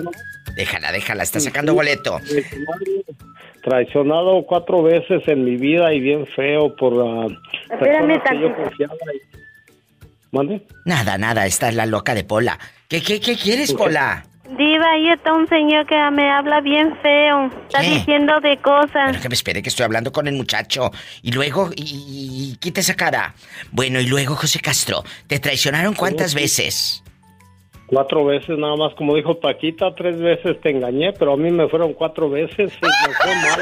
Déjala, déjala, está sacando boleto. Traicionado cuatro veces en mi vida y bien feo por la... Espérame que yo tantito. confiaba y- ¿Mande? Nada, nada, esta es la loca de Pola. ¿Qué, qué, qué quieres, Pola? Diva, ahí está un señor que me habla bien feo. Está ¿Qué? diciendo de cosas. Pero que me espere que estoy hablando con el muchacho. Y luego, y, y- y quita esa cara. Bueno, y luego, José Castro, ¿te traicionaron cuántas veces? Cuatro veces nada más, como dijo Paquita, tres veces te engañé, pero a mí me fueron cuatro veces y me fue mal.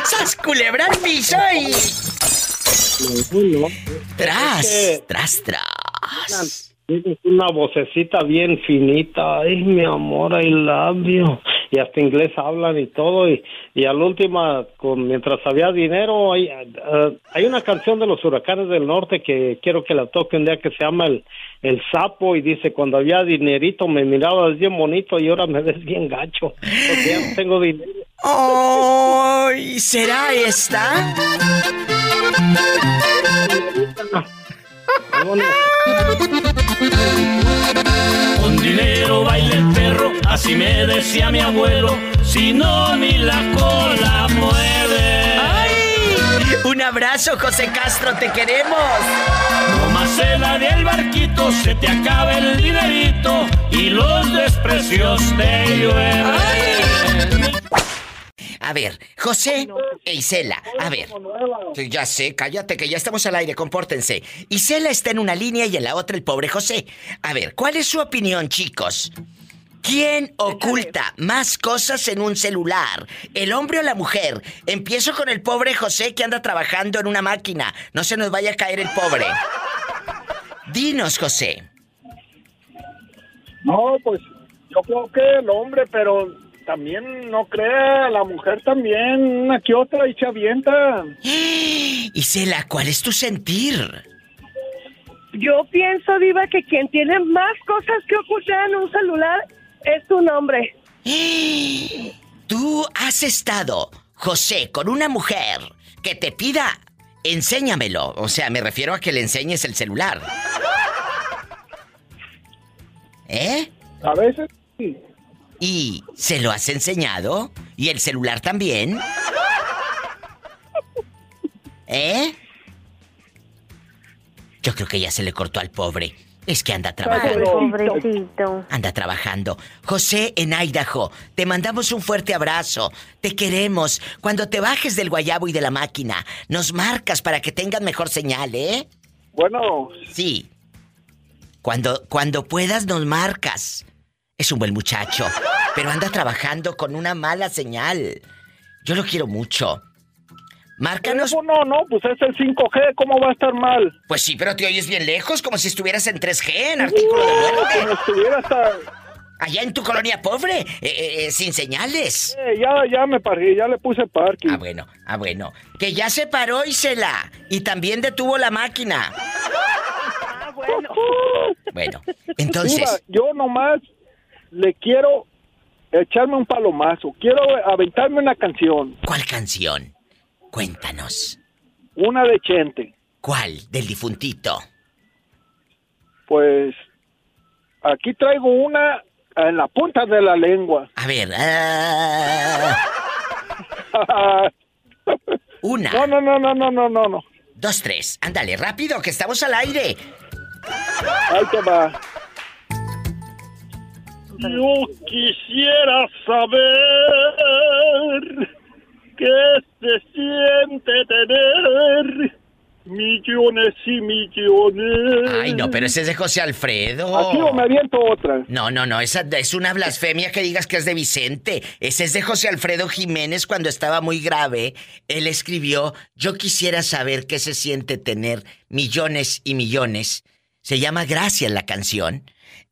¡Sas culebra al piso y... Uy, no. Tras, Es que tras, tras. una vocecita bien finita, ay mi amor, I love you. Y hasta inglés hablan y todo, y, y al última, con, mientras había dinero, hay, eh, hay una canción de los huracanes del norte que quiero que la toque un día que se llama El, el Sapo, y dice, cuando había dinerito me mirabas bien bonito y ahora me ves bien gacho, porque ya no tengo dinero. ¡Ay! ¿Será esta? Dinero baila el perro, así me decía mi abuelo, si no ni la cola mueve. ¡Ay! Un abrazo, José Castro, te queremos. No más se la del barquito, se te acaba el dinerito y los desprecios te llueven. A ver, José e Isela, a ver. Sí, Ya sé, cállate, que ya estamos al aire, compórtense. Isela está en una línea y en la otra el pobre José. A ver, ¿cuál es su opinión, chicos? ¿Quién oculta más cosas en un celular? ¿El hombre o la mujer? Empiezo con el pobre José que anda trabajando en una máquina. No se nos vaya a caer el pobre. Dinos, José. No, pues yo creo que el hombre, pero también no crea, la mujer también, una que otra y se avienta. Isela, ¿cuál es tu sentir? Yo pienso, Diva, que quien tiene más cosas que ocultar en un celular es un hombre. Tú has estado, José, con una mujer que te pida, enséñamelo. O sea, me refiero a que le enseñes el celular. ¿Eh? A veces sí. ¿Y se lo has enseñado? ¿Y el celular también? ¿Eh? Yo creo que ya se le cortó al pobre. Es que anda trabajando. Pobrecito. Anda trabajando. José en Idaho, te mandamos un fuerte abrazo. Te queremos. Cuando te bajes del guayabo y de la máquina, nos marcas para que tengas mejor señal, ¿eh? Bueno. Sí. Cuando, cuando puedas, nos marcas. Es un buen muchacho, pero anda trabajando con una mala señal. Yo lo quiero mucho. Márcanos. No, no, pues es el 5G, ¿cómo va a estar mal? Pues sí, pero te oyes bien lejos, como si estuvieras en 3G, en artículo de muerte. Como estuviera hasta... Allá en tu colonia pobre, eh, eh, eh, sin señales. Eh, ya, ya me paré, ya le puse parking. Ah, bueno, ah, bueno. Que ya se paró Isela. Y también detuvo la máquina. Ah, bueno. Bueno, entonces. yo nomás le quiero echarme un palomazo, quiero aventarme una canción, ¿Cuál canción? Cuéntanos. una de Chente. ¿Cuál? Del difuntito. Pues aquí traigo una en la punta de la lengua. A ver. ah, Una. No, no, no, no, no, no, no, no. dos, tres. Ándale, rápido, que estamos al aire. Ahí te va. Yo quisiera saber qué se siente tener millones y millones. Ay, no, pero ese es de José Alfredo. Aquí o me aviento otra. No, no, no, esa es una blasfemia que digas que es de Vicente. Ese es de José Alfredo Jiménez cuando estaba muy grave. Él escribió, yo quisiera saber qué se siente tener millones y millones. Se llama Gracias la canción.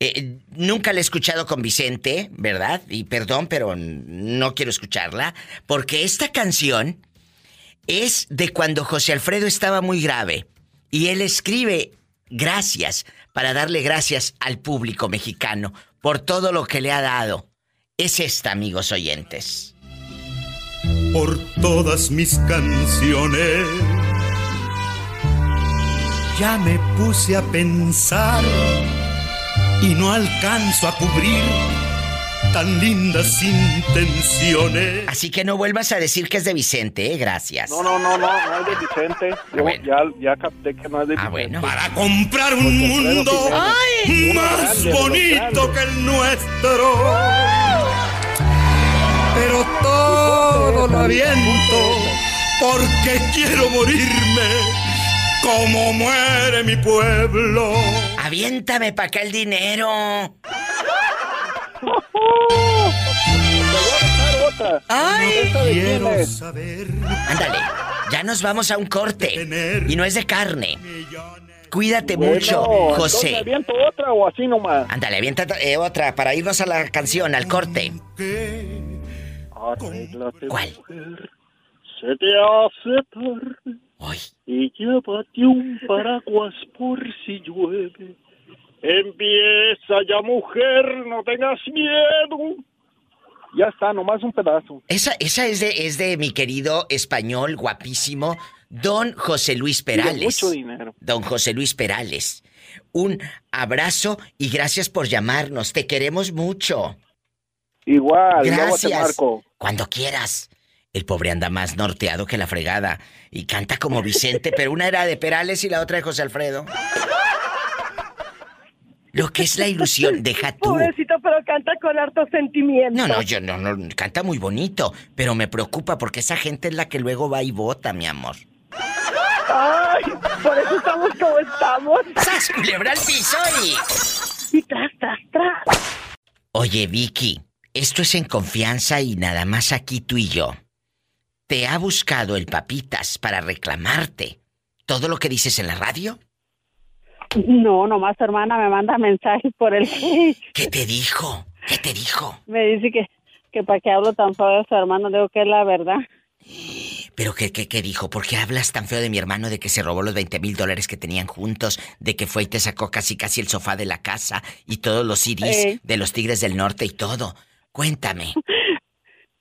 Eh, nunca la he escuchado con Vicente, ¿verdad? Y perdón, pero no quiero escucharla. Porque esta canción es de cuando José Alfredo estaba muy grave. Y él escribe gracias para darle gracias al público mexicano por todo lo que le ha dado. Es esta, amigos oyentes. por todas mis canciones. Ya me puse a pensar y no alcanzo a cubrir tan lindas intenciones. Así que no vuelvas a decir que es de Vicente, ¿eh? Gracias. No, no, no, no, no es de Vicente. Yo ya, ya capté que no es de Ah, Vicente. Para comprar un mundo más bonito que el nuestro. Pero todo lo aviento porque quiero morirme como muere mi pueblo. Aviéntame para acá el dinero. ¡Ay! Quiero saber. Ándale, ya nos vamos a un corte. Y no es de carne. Cuídate Bueno, mucho, José. ¿me aviento otra o así nomás? Ándale, avienta eh, otra para irnos a la canción, al corte. Arréglate, ¿Cuál? mujer, se te hace tarde. Y llévate un paraguas por si llueve. Empieza ya, mujer, no tengas miedo. Ya está, nomás un pedazo. Esa, esa es de, es de mi querido español guapísimo, don José Luis Perales. mucho dinero. Don José Luis Perales. Un abrazo y gracias por llamarnos. Te queremos mucho. Igual, luego te Gracias. marco. Cuando quieras. El pobre anda más norteado que la fregada. Y canta como Vicente, pero una era de Perales y la otra de José Alfredo. Lo que es la ilusión, deja tú. Pobrecito, pero canta con harto sentimiento. No, no, yo no, no, canta muy bonito, pero me preocupa porque esa gente es la que luego va y vota, mi amor. Ay, por eso estamos como estamos. ¡Sas, culebra al piso y... Y tras, tras, tras. Oye, Vicky, esto es en confianza y nada más aquí tú y yo. ¿Te ha buscado el papitas para reclamarte todo lo que dices en la radio? No, nomás tu hermana me manda mensajes por el ¿Qué te dijo? ¿Qué te dijo? Me dice que, que para qué hablo tan feo de su hermano, digo que es la verdad. ¿Pero qué, qué, qué dijo? ¿Por qué hablas tan feo de mi hermano de que se robó los 20 mil dólares que tenían juntos? De que fue y te sacó casi casi el sofá de la casa y todos los CDs Eh. de los Tigres del Norte y todo. Cuéntame.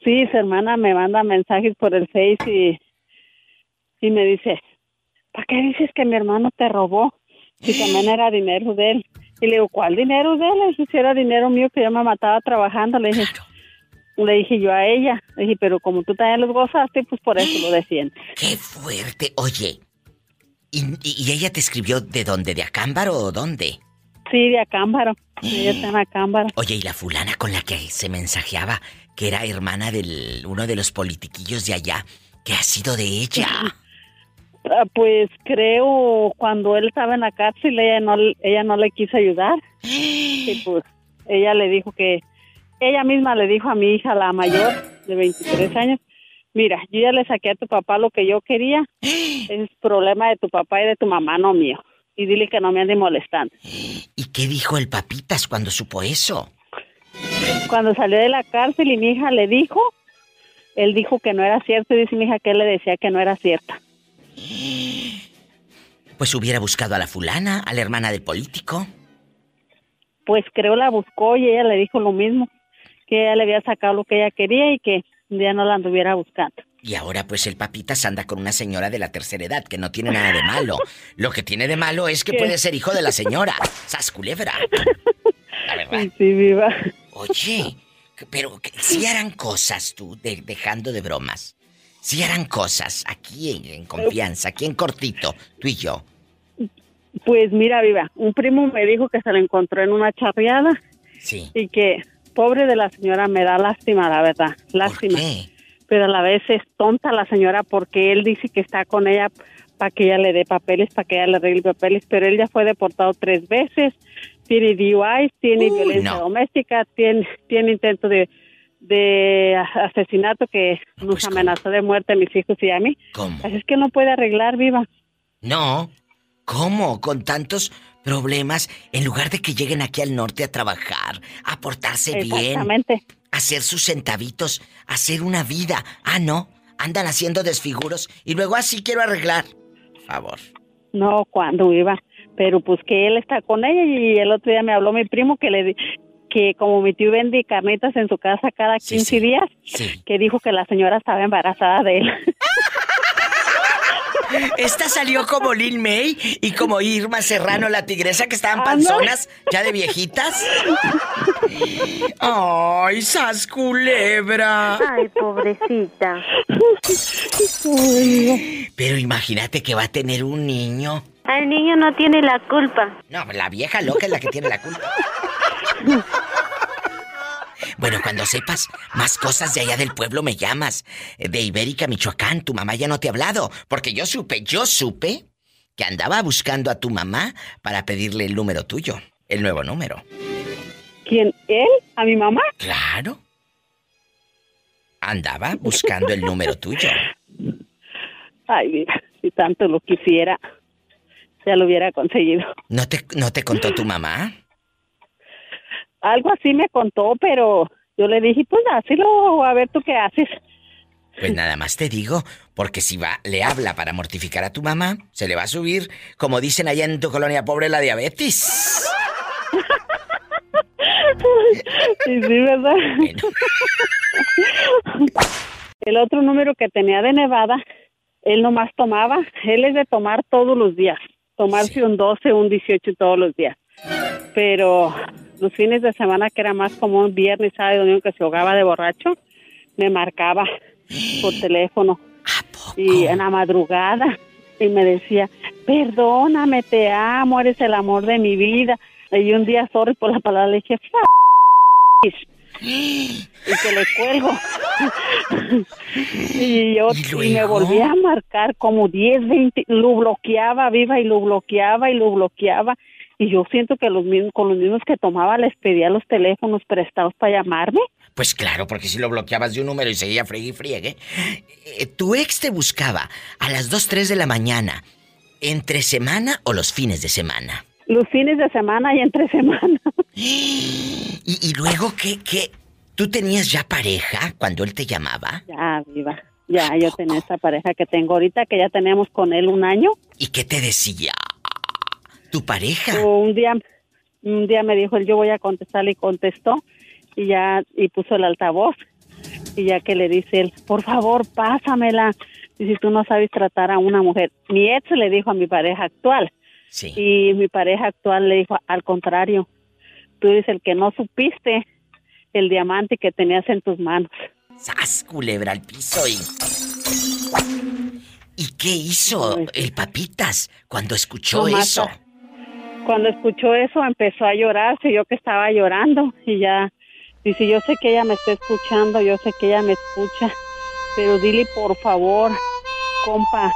Sí, su hermana me manda mensajes por el Face y, y me dice, ¿para qué dices que mi hermano te robó? Si también era dinero de él. Y le digo, ¿cuál dinero de él? Le dije, si era dinero mío que yo me mataba trabajando. Le dije, le dije yo a ella. Le dije, pero como tú también los gozaste, pues por eso lo decían. ¡Qué fuerte! Oye, ¿y, y- y ella te escribió de dónde? ¿De Acámbaro o dónde? Sí, de Acámbaro. Ella está en Acámbaro. Oye, ¿y la fulana con la que se mensajeaba, que era hermana de uno de los politiquillos de allá? ¿Qué ha sido de ella? Ah, Pues creo cuando él estaba en la cárcel ella no ella no le quiso ayudar y pues ella le dijo que ella misma le dijo a mi hija la mayor de 23 años mira yo ya le saqué a tu papá lo que yo quería es problema de tu papá y de tu mamá no mío y dile que no me ande molestando ¿Y qué dijo el papitas cuando supo eso? cuando salió de la cárcel y mi hija le dijo él dijo que no era cierto y dice mi hija que él le decía que no era cierta Pues hubiera buscado a la fulana, a la hermana del político. pues creo la buscó y ella le dijo lo mismo, que ella le había sacado lo que ella quería y que ya no la anduviera buscando. Y ahora pues el papitas anda con una señora de la tercera edad, que no tiene nada de malo. Lo que tiene de malo es que puede ser hijo de la señora. ¡Sas culebra! La verdad. Sí, viva. Oye, pero si harán cosas tú, dejando de bromas. Si harán cosas aquí en, en confianza, aquí en cortito, tú y yo. Pues mira, viva, un primo me dijo que se lo encontró en una charreada. Sí. Y que, pobre de la señora, me da lástima, la verdad. Lástima. Pero a la vez es tonta la señora porque él dice que está con ella para que ella le dé papeles, para que ella le arregle papeles, pero él ya fue deportado tres veces, tiene DUI, tiene violencia doméstica, tiene, tiene intento de, de asesinato que nos amenazó de muerte a mis hijos y a mí. ¿Cómo? Así es que no puede arreglar, viva. No. ¿Cómo? Con tantos problemas, en lugar de que lleguen aquí al norte a trabajar, a portarse bien, a hacer sus centavitos, hacer una vida. Ah, no. Andan haciendo desfiguros y luego así quiero arreglar. Por favor. No, cuando iba. Pero pues que él está con ella y el otro día me habló mi primo que le di que como mi tío vende carnitas en su casa cada 15 días, que dijo que la señora estaba embarazada de él. Esta salió como Lil May y como Irma Serrano, la tigresa, que estaban panzonas ya de viejitas. ¡Ay, sas culebra! Ay, pobrecita. Pero imagínate que va a tener un niño. El niño no tiene la culpa. No, la vieja loca es la que tiene la culpa. Bueno, cuando sepas más cosas de allá del pueblo me llamas. De Ibérica, Michoacán, tu mamá ya no te ha hablado. Porque yo supe, yo supe que andaba buscando a tu mamá para pedirle el número tuyo, el nuevo número. ¿Quién? ¿Él? ¿A mi mamá? Claro. Andaba buscando el número tuyo. Ay, mira, si tanto lo quisiera, ya lo hubiera conseguido. ¿No te, no te contó tu mamá? Algo así me contó, pero yo le dije, pues hazlo, a ver tú qué haces. Pues nada más te digo, porque si va, le habla para mortificar a tu mamá, se le va a subir, como dicen allá en tu colonia pobre, la diabetes. sí, sí, ¿verdad? El otro número que tenía de Nevada, él nomás tomaba, él es de tomar todos los días, tomarse un 12, un 18 todos los días. Pero los fines de semana, que era más como un viernes, sábado y domingo, que se ahogaba de borracho, me marcaba por teléfono. Y en la madrugada, y me decía, perdóname, te amo, eres el amor de mi vida. Y un día, sorry por la palabra, le dije, y que le cuelgo. y yo ¿Y, me volví a marcar como 10, 20, lo bloqueaba viva y lo bloqueaba y lo bloqueaba. Y yo siento que los mismos, con los mismos que tomaba les pedía los teléfonos prestados para llamarme. Pues claro, porque si lo bloqueabas de un número y seguía friegue y friegue. Eh, ¿Tu ex te buscaba a las 2, 3 de la mañana, entre semana o los fines de semana? Los fines de semana y entre semana. ¿Y, luego qué, qué? ¿Tú tenías ya pareja cuando él te llamaba? Ya, viva. Ya, yo tenía esa pareja que tengo ahorita, que ya tenemos con él un año. ¿Y qué te decía? ¿Tu pareja? un día, un día me dijo, yo voy a contestar y contestó y ya, y puso el altavoz y ya que le dice él, por favor, pásamela. Y si tú no sabes tratar a una mujer. Mi ex le dijo a mi pareja actual. Sí. Y mi pareja actual le dijo, al contrario, tú eres el que no supiste el diamante que tenías en tus manos. ¡Sas, culebra al piso y... ¿Y qué hizo el papitas cuando escuchó eso? Cuando escuchó eso empezó a llorar, se yo que estaba llorando y ya dice, yo sé que ella me está escuchando, yo sé que ella me escucha, pero dile por favor, compa,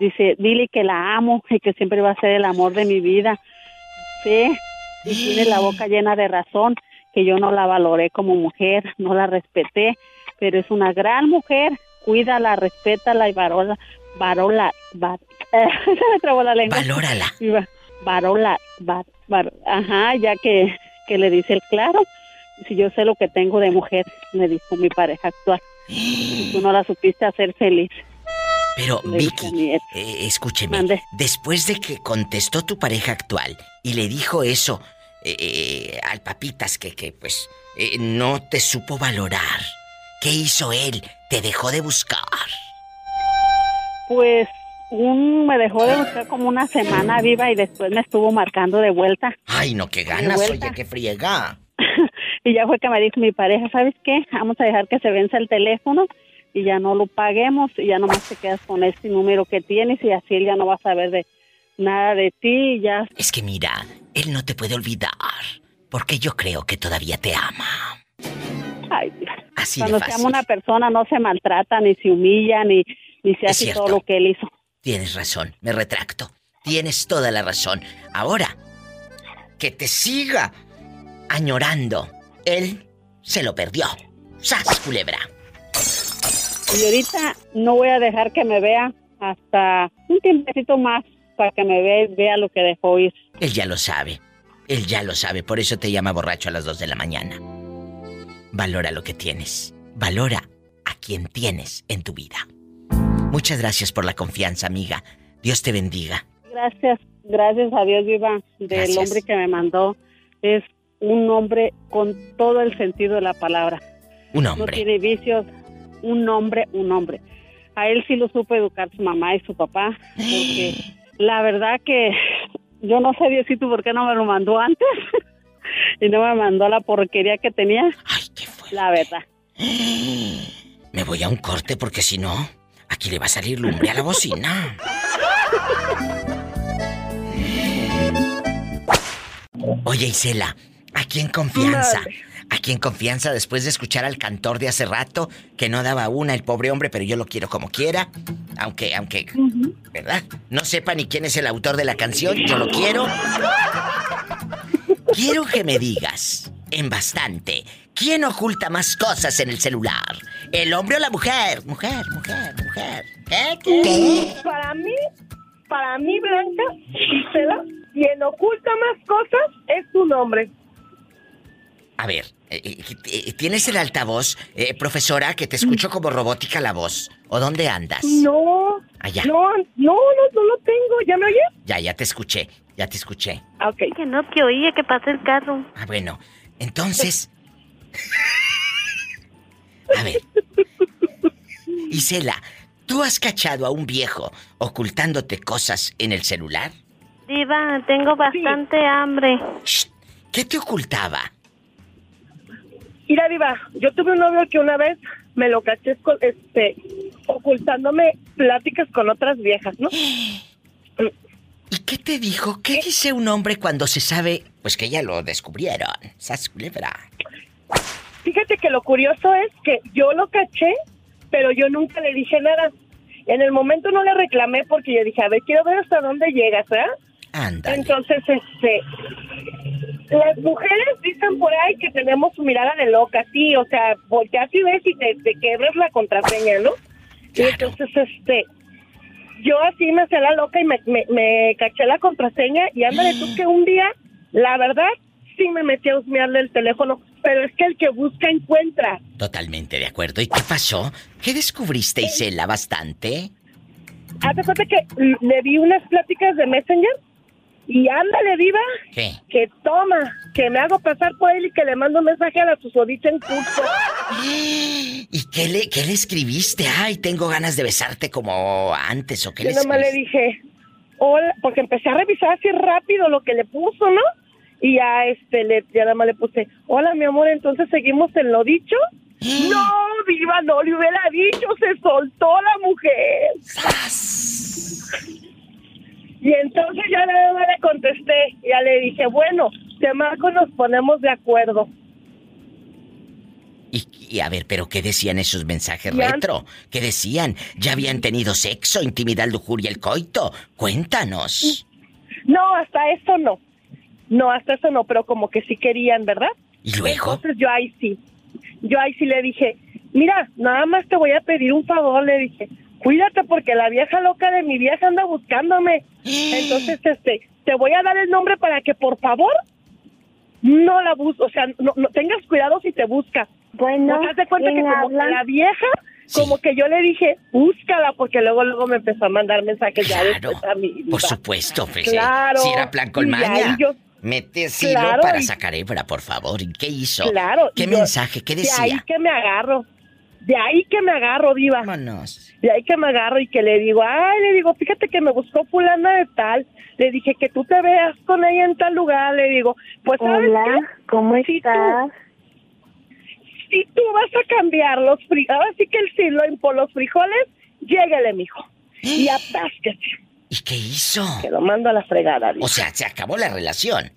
dice, dile que la amo y que siempre va a ser el amor de mi vida. Sí, y tiene la boca llena de razón, que yo no la valoré como mujer, no la respeté, pero es una gran mujer, cuídala, respétala y varola, varola, se me trabó la lengua. Valórala varola, ajá, ya que, que le dice el claro, si yo sé lo que tengo de mujer, me dijo mi pareja actual. Tú no la supiste hacer feliz. Pero Vicky, eh, escúcheme, después de que contestó tu pareja actual y le dijo eso eh, eh, al papitas que, que pues no te supo valorar, ¿qué hizo él? te dejó de buscar? Pues un me dejó de buscar como una semana viva y después me estuvo marcando de vuelta. Ay, no, qué ganas, oye, qué friega. y ya fue que me dijo mi pareja, ¿sabes qué? Vamos a dejar que se vence el teléfono y ya no lo paguemos y ya nomás te quedas con este número que tienes y así él ya no va a saber de nada de ti y ya. Es que mira, él no te puede olvidar porque yo creo que todavía te ama. Ay, Así cuando se ama una persona no se maltrata ni se humilla ni, ni se hace todo lo que él hizo. Tienes razón, me retracto. Tienes toda la razón. Ahora, que te siga añorando. Él se lo perdió. ¡Sas, culebra! Y ahorita no voy a dejar que me vea hasta un tiempecito más para que me vea vea lo que dejó ir. Él ya lo sabe. Él ya lo sabe, por eso te llama borracho a las 2 de la mañana. Valora lo que tienes. Valora a quien tienes en tu vida. Muchas gracias por la confianza, amiga. Dios te bendiga. Gracias, gracias a Dios viva del Gracias. hombre que me mandó. Es un hombre con todo el sentido de la palabra. Un No hombre. tiene vicios, un hombre, un hombre. A él sí lo supo educar su mamá y su papá, porque la verdad que yo no sé Diosito por qué no me lo mandó antes y no me mandó la porquería que tenía. Ay, qué fue. La verdad. Me voy a un corte porque si no, aquí le va a salir lumbre a la bocina. Oye, Isela, aquí en confianza. Aquí en confianza, después de escuchar al cantor de hace rato, que no daba una el pobre hombre, pero yo lo quiero como quiera. Aunque, aunque, ¿verdad? No sepa ni quién es el autor de la canción, yo lo quiero. Quiero que me digas, en bastante, ¿quién oculta más cosas en el celular? ¿El hombre o la mujer? Mujer, mujer, mujer. ¿Qué? ¿Qué? Para mí, para mí, Blanca, Gisela, quien oculta más cosas es tu nombre. A ver, eh, eh, eh, ¿tienes el altavoz, eh, profesora, que te escucho como robótica la voz? ¿O dónde andas? No, Allá. no, no, no, no lo tengo. ¿Ya me oyes? Ya, ya te escuché, ya te escuché. Ah, Ok. Que no te oía, que pasa el carro. Ah, bueno, entonces... A ver. Isela, ¿tú has cachado a un viejo ocultándote cosas en el celular? Diva, tengo bastante hambre. ¿Qué te ocultaba? Mira, Diva, yo tuve un novio que una vez me lo caché con- este, ocultándome pláticas con otras viejas, ¿no? ¿Y qué te dijo? ¿Qué dice un hombre cuando se sabe, pues que ya lo descubrieron? Sas. Fíjate que lo curioso es que yo lo caché, pero yo nunca le dije nada. En el momento no le reclamé porque yo dije, a ver, quiero ver hasta dónde llegas, ¿eh? Anda. Entonces, este, las mujeres dicen por ahí que tenemos su mirada de loca, sí, o sea, volteas y ves y te, te quebras la contraseña, ¿no? Y entonces, este, yo así me hacía la loca y me, me, me caché la contraseña y ándale tú que un día, la verdad, sí me metí a husmearle el teléfono, pero es que el que busca encuentra. Totalmente de acuerdo. ¿Y qué pasó? ¿Qué descubriste, Isela, bastante? Hazte cuenta que le vi unas pláticas de Messenger y ándale, viva, ¿Qué? que toma, que me hago pasar por él y que le mando un mensaje a la susodicha en curso. ¿Y qué le, qué le escribiste? Ay, tengo ganas de besarte como antes, ¿o qué Yo le nomás le dije, hola, porque empecé a revisar así rápido lo que le puso, ¿no? Y ya, este, le, ya nada más le puse, hola, mi amor, entonces seguimos en lo dicho. no, viva, no le hubiera dicho, se soltó la mujer. Y entonces ya nada más le contesté, ya le dije, bueno, te marco, nos ponemos de acuerdo. Y, y a ver, ¿pero qué decían esos mensajes Ya- retro? ¿Qué decían? ¿Ya habían tenido sexo, intimidad, lujuria, el coito? Cuéntanos. No, hasta eso no. No, hasta eso no, pero como que sí querían, ¿verdad? ¿Y luego? Entonces yo ahí sí. Yo ahí sí le dije, mira, nada más te voy a pedir un favor, le dije. Cuídate porque la vieja loca de mi vieja anda buscándome. Entonces, este, te voy a dar el nombre para que por favor no la busques, o sea, no, no- tengas cuidado si te busca. Bueno, Porque haz de cuenta que ¿quién como la vieja, como que yo le dije, búscala, porque luego luego me empezó a mandar mensajes ya después a mí. Por supuesto, pues, Claro. Si era plan con maña. yo- Mete Claro, para y- sacar hebra, por favor. ¿Y qué hizo? Claro. ¿Qué yo- mensaje? ¿Qué De ahí decía? que me agarro. De ahí que me agarro, diva. De ahí que me agarro y que le digo, ay, le digo, fíjate que me buscó fulana de tal. Le dije que tú te veas con ella en tal lugar. Le digo, pues ¿sabes Hola, qué? ¿cómo Si estás? Si tú vas a cambiar los frijoles, ahora sí que el silo por los frijoles, llégale, mijo. Y atásquese. ¿Y qué hizo? Que lo mando a la fregada, diva. O sea, se acabó la relación.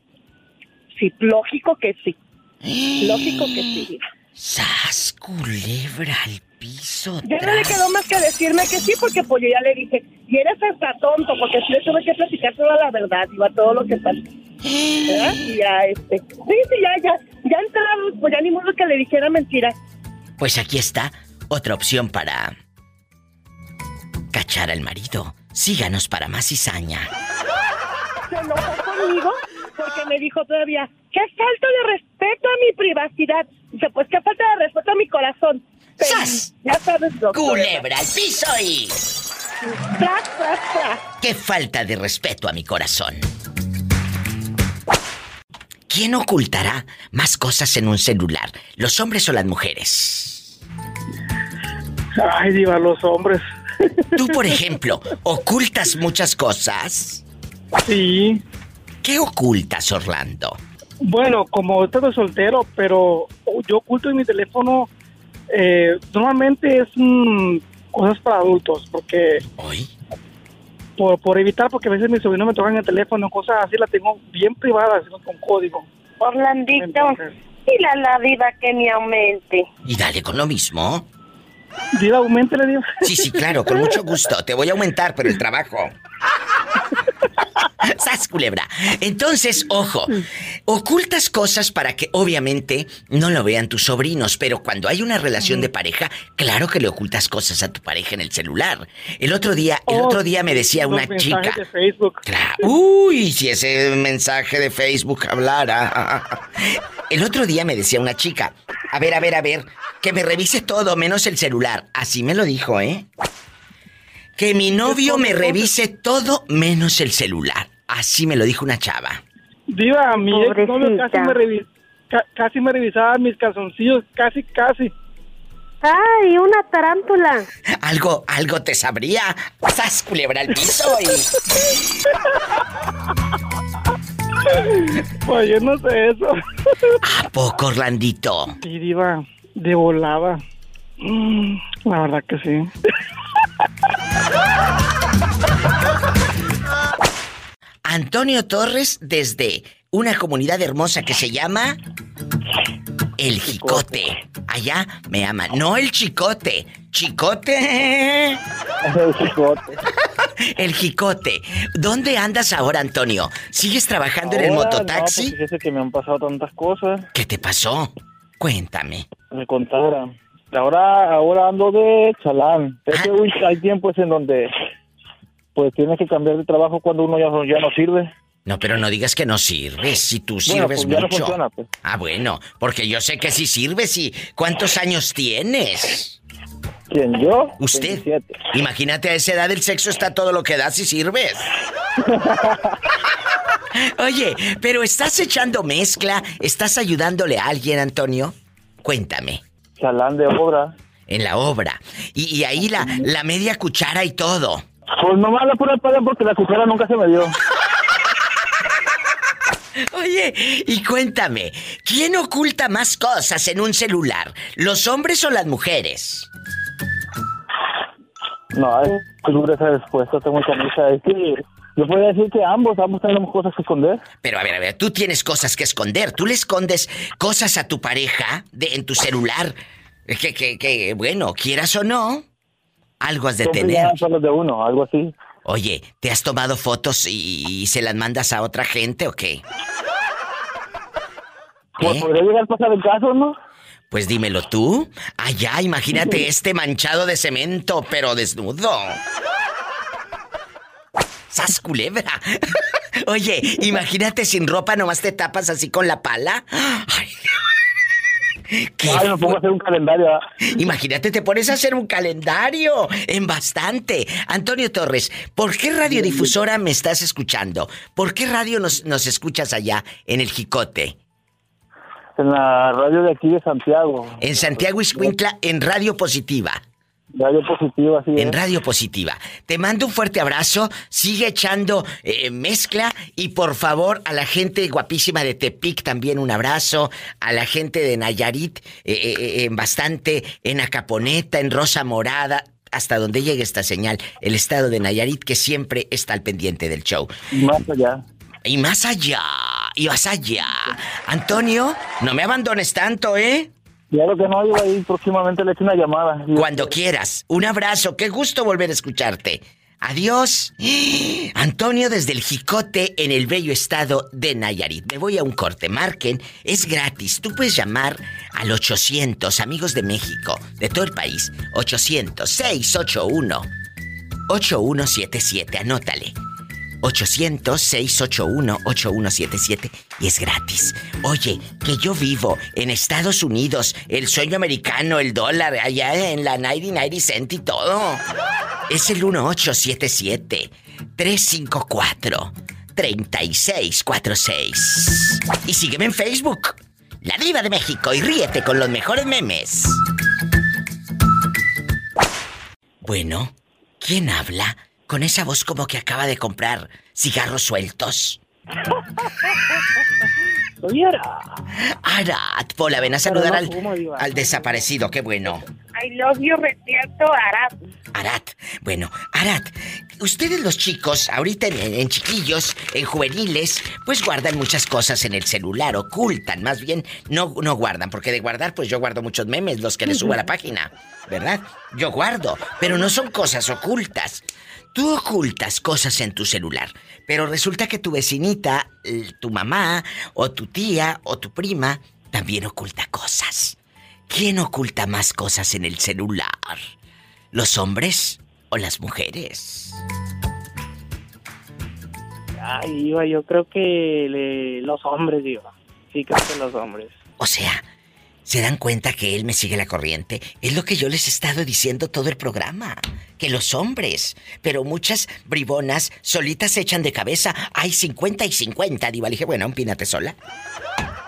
Sí, lógico que sí. Lógico que sí, diva. ¡Sas, culebra al piso! Ya no le quedó más que decirme que sí, porque pues yo ya le dije, y eres hasta tonto, porque sí le tuve que platicar toda la verdad, iba todo lo que pasó. ¿Verdad? Y ya, este, sí, sí, ya, ya, ya entramos, pues ya ni modo que le dijera mentira. Pues aquí está otra opción para cachar al marido. Síganos para más cizaña. Se enojó conmigo porque me dijo todavía, qué falta de respeto a mi privacidad. Dice, pues qué falta de respeto a mi corazón. Pero, Ya sabes que- Culebra al piso y... Tras, tras, tras. ¡Qué falta de respeto a mi corazón! ¿Quién ocultará más cosas en un celular? ¿Los hombres o las mujeres? Ay, diva, los hombres. Tú, por ejemplo, ocultas muchas cosas. Sí. ¿Qué ocultas, Orlando? Bueno, como estoy soltero, pero yo oculto en mi teléfono, eh, normalmente es mm, cosas para adultos, porque... Por, por evitar, porque a veces mis sobrinos me tocan el teléfono, cosas así, las tengo bien privadas, con código. Orlandito, Entonces. a la diva que me aumente. Y dale con lo mismo. Diva, aumentele, diva. Sí, sí, claro, con mucho gusto. Te voy a aumentar, pero el trabajo. ¡Sas, culebra! Entonces, ojo, ocultas cosas para que obviamente no lo vean tus sobrinos, pero cuando hay una relación de pareja, claro que le ocultas cosas a tu pareja en el celular. El otro día, el Oh, otro día me decía una chica. de Facebook. Claro. Uy, si ese mensaje de Facebook hablara. El otro día me decía una chica, a ver, a ver, a ver, que me revise todo menos el celular. Así me lo dijo, ¿eh? Que mi novio me revise todo menos el celular. Así me lo dijo una chava. Diva, mi ex novio casi me, revi- ca- casi me revisaba mis calzoncillos, casi, casi. ¡Ay, una tarántula! Algo, algo te sabría. ¡Sas, culebra al piso! Y... Pues yo no sé eso. ¿A poco, Orlandito? Sí, diva, de volada. Mm, La verdad que sí. Antonio Torres desde una comunidad hermosa que se llama El Jicote. Allá me aman. No el Chicote. Chicote. El Jicote. El Jicote. ¿Dónde andas ahora, Antonio? ¿Sigues trabajando en el mototaxi? No, pues que me han pasado tantas cosas. ¿Qué te pasó? Cuéntame. Me contara. Ahora, ahora ando de chalán. Es Ah. que uy, hay tiempos en donde pues tienes que cambiar de trabajo cuando uno ya, no- ya no sirve. No, pero no digas que no sirves, si tú Bueno, sirves pues ya no funciona, pues. Ah, bueno, porque yo sé que sí sirves y ¿cuántos años tienes? ¿Quién, yo? Usted. Imagínate a esa edad el sexo está todo lo que da si sirves. Oye, pero estás echando mezcla, estás ayudándole a alguien, Antonio. Cuéntame. Chalán de obra. En la obra. Y, y ahí la, la media cuchara y todo. Pues nomás la pura paga porque la cuchara nunca se me dio. Oye, y cuéntame, ¿quién oculta más cosas en un celular? ¿Los hombres o las mujeres? No, es que dura esa respuesta, tengo camisa. Es que yo podría decir que ambos, ambos tenemos cosas que esconder. Pero a ver, a ver, tú tienes cosas que esconder. Tú le escondes cosas a tu pareja de, en tu celular. Que, que, que, bueno, quieras o no, algo has de Siempre tener. de uno, algo así. Oye, ¿te has tomado fotos y, y se las mandas a otra gente o qué? Pues ¿Eh? podría llegar a pasar el caso, ¿no? Pues dímelo tú. Allá, imagínate este manchado de cemento, pero desnudo. ¡Sas culebra! Oye, imagínate sin ropa, nomás te tapas así con la pala. Ay, ¿Qué Ay, pongo a hacer un calendario. ¿ah? Imagínate, te pones a hacer un calendario en bastante. Antonio Torres, ¿por qué radiodifusora me estás escuchando? ¿Por qué radio nos, nos escuchas allá en el Jicote? En la radio de aquí de Santiago. En Santiago Iscuintla, en Radio Positiva. Radio Positiva, sí. En Radio Positiva. Te mando un fuerte abrazo, sigue echando eh, mezcla y por favor a la gente guapísima de Tepic también un abrazo, a la gente de Nayarit eh, eh, bastante, en Acaponeta, en Rosa Morada, hasta donde llegue esta señal, el estado de Nayarit que siempre está al pendiente del show. Más allá. Y más allá, y más allá. Antonio, no me abandones tanto, ¿eh? Claro que no, yo ahí próximamente le echo una llamada. Cuando quieras. Un abrazo, qué gusto volver a escucharte. Adiós. Antonio desde el Jicote en el bello estado de Nayarit. Me voy a un corte, marquen, es gratis. Tú puedes llamar al 800, amigos de México, de todo el país. 800 681 8177, anótale. 800-681-8177 y es gratis. Oye, que yo vivo en Estados Unidos, el sueño americano, el dólar, allá en la 90 cent y todo. Es el 1877-354-3646. Y sígueme en Facebook, La Diva de México, y ríete con los mejores memes. Bueno, ¿quién habla? Con esa voz como que acaba de comprar cigarros sueltos. Soy Arat. Arat, Pola, ven a saludar al, al, desaparecido, qué bueno. I love you, cierto, Arat. Arat, bueno, Arat, ustedes los chicos, ahorita en, chiquillos, en juveniles, pues guardan muchas cosas en el celular, ocultan, más bien, no, no guardan, porque de guardar, pues yo guardo muchos memes, los que les subo a la página, ¿verdad? Yo guardo, pero no son cosas ocultas. Tú ocultas cosas en tu celular, pero resulta que tu vecinita, tu mamá, o tu tía, o tu prima, también oculta cosas. ¿Quién oculta más cosas en el celular? ¿Los hombres o las mujeres? Ay, Iba, yo creo que los hombres, Iba. Sí, creo que los hombres. O sea, ¿Se dan cuenta que él me sigue la corriente? Es lo que yo les he estado diciendo todo el programa. Que los hombres, pero muchas bribonas solitas se echan de cabeza. Hay 50 y 50. Diva, le dije, bueno, empínate sola.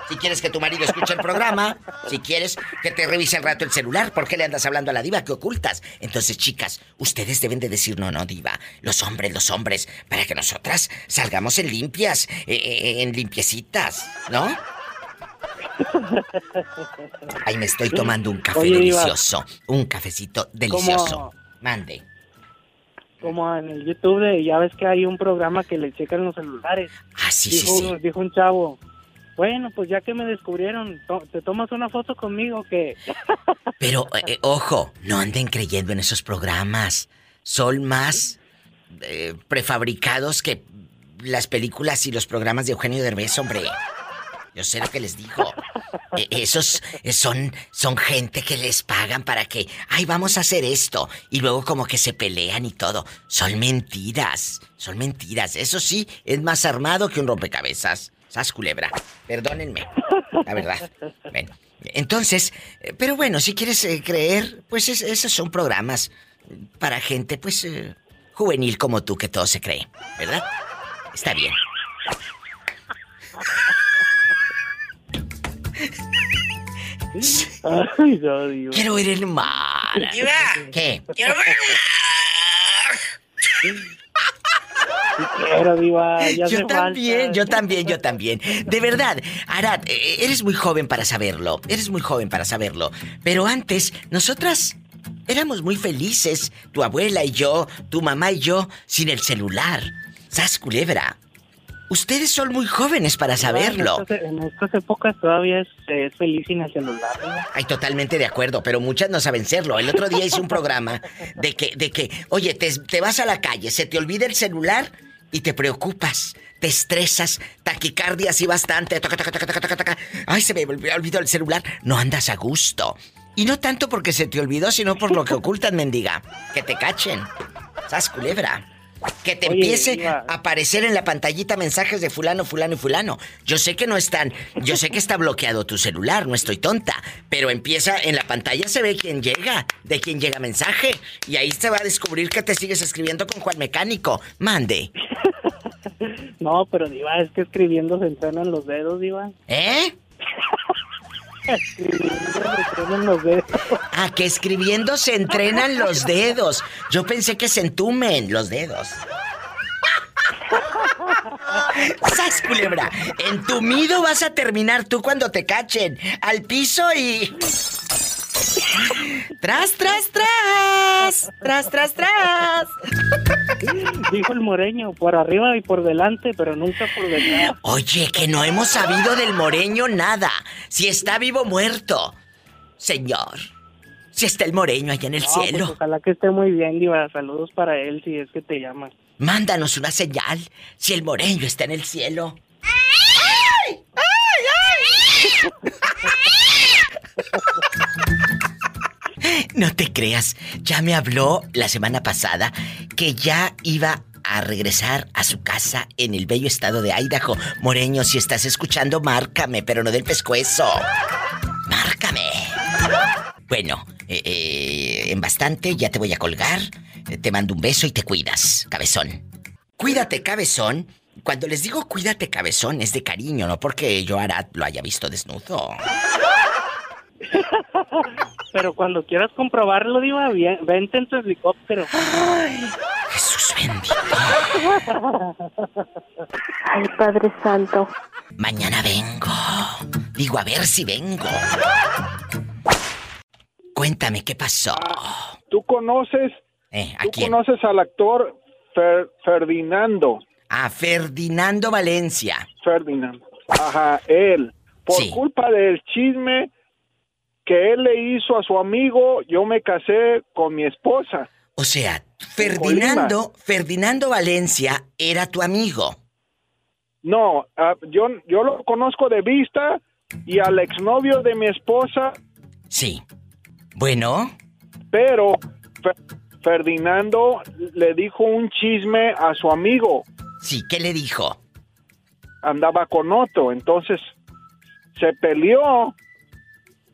Si quieres que tu marido escuche el programa, si quieres que te revise al rato el celular, ¿por qué le andas hablando a la diva? ¿Qué ocultas? Entonces, chicas, ustedes deben de decir, no, no, diva, los hombres, los hombres, para que nosotras salgamos en limpias, eh, eh, en limpiecitas, ¿no? Ay, me estoy tomando un café delicioso. Un cafecito delicioso. Mande. Como en el YouTube, ya ves que hay un programa que le checan los celulares. Ah, sí, dijo, sí, sí. Dijo un chavo, bueno, pues ya que me descubrieron, ¿te tomas una foto conmigo que Pero, eh, ojo, no anden creyendo en esos programas. Son más eh, prefabricados que las películas y los programas de Eugenio Derbez, hombre. Yo sé lo que les digo. E, esos son, son gente que les pagan para que, ay, vamos a hacer esto. Y luego como que se pelean y todo. Son mentiras. Son mentiras. Eso sí, es más armado que un rompecabezas. Sas culebra. Perdónenme. La verdad. Entonces, eh, pero bueno, si quieres eh, creer, pues esos son programas para gente, pues, eh, juvenil como tú, que todo se cree. ¿Verdad? Está bien. Ay, no, Dios. Quiero ir el mar. ¿Qué? Quiero ver el mar. Diva, ya yo también, yo también, yo también. De verdad, Arad, eh, eres muy joven para saberlo. Eres muy joven para saberlo. Pero antes, nosotras éramos muy felices. Tu abuela y yo, tu mamá y yo, sin el celular. Sas culebra. Ustedes son muy jóvenes para saberlo. En estas, épocas todavía es, feliz sin el celular. Ay, totalmente de acuerdo, pero muchas no saben serlo. El otro día hice un programa de que, de que oye, te, te vas a la calle, se te olvida el celular y te preocupas, te estresas, taquicardia así bastante. Ay, se me olvidó el celular. No andas a gusto. Y no tanto porque se te olvidó, sino por lo que ocultan, mendiga. Que te cachen. ¿Sabes, culebra? Que te empiece a aparecer en la pantallita mensajes de fulano, fulano y fulano. Yo sé que no están, yo sé que está bloqueado tu celular, no estoy tonta, pero empieza en la pantalla se ve quién llega, de quién llega mensaje y ahí se va a descubrir que te sigues escribiendo con Juan Mecánico. Mande. no, pero Diva, es que escribiendo se entrenan los dedos, Diva. ¿Eh? Ah, que escribiendo se entrenan los dedos. Yo pensé que se entumen los dedos. ¡Sas, culebra! Entumido vas a terminar tú cuando te cachen. Al piso y... ¡Tras, tras, tras! ¡Tras, tras, tras! Dijo el moreño, por arriba y por delante, pero nunca por detrás. Oye, que no hemos sabido del moreño nada. Si está vivo o muerto. Señor. Si está el moreño allá en el No, pues cielo. ojalá que esté muy bien, Diva. Saludos para él si es que te llama. Mándanos una señal. Si el moreño está en el cielo. No te creas, ya me habló la semana pasada que ya iba a regresar a su casa en el bello estado de Idaho. Moreño, si estás escuchando, márcame, pero no del pescuezo. Márcame. Bueno, eh, eh, en bastante, ya te voy a colgar. Eh, Te mando un beso y te cuidas, cabezón. Cuídate, cabezón. Cuando les digo cuídate, cabezón, es de cariño, no porque yo Arad lo haya visto desnudo. Pero cuando quieras comprobarlo, Diva, bien- vente en tu helicóptero. Jesús bendito. Ay, Padre Santo. Mañana vengo. Digo, a ver si vengo. Cuéntame qué pasó. ¿Tú conoces, Eh, ¿a tú quién? conoces al actor Fer- Ferdinando? A Ferdinando Valencia. Ferdinando. Ajá, él. Por Sí. culpa del chisme que él le hizo a su amigo, yo me casé con mi esposa. O sea, Ferdinando, Ferdinando Valencia era tu amigo. No, ah, yo, yo lo conozco de vista y al exnovio de mi esposa, Sí. Bueno, pero Fer- Ferdinando le dijo un chisme a su amigo. sí, ¿qué le dijo? Andaba con otro, entonces se peleó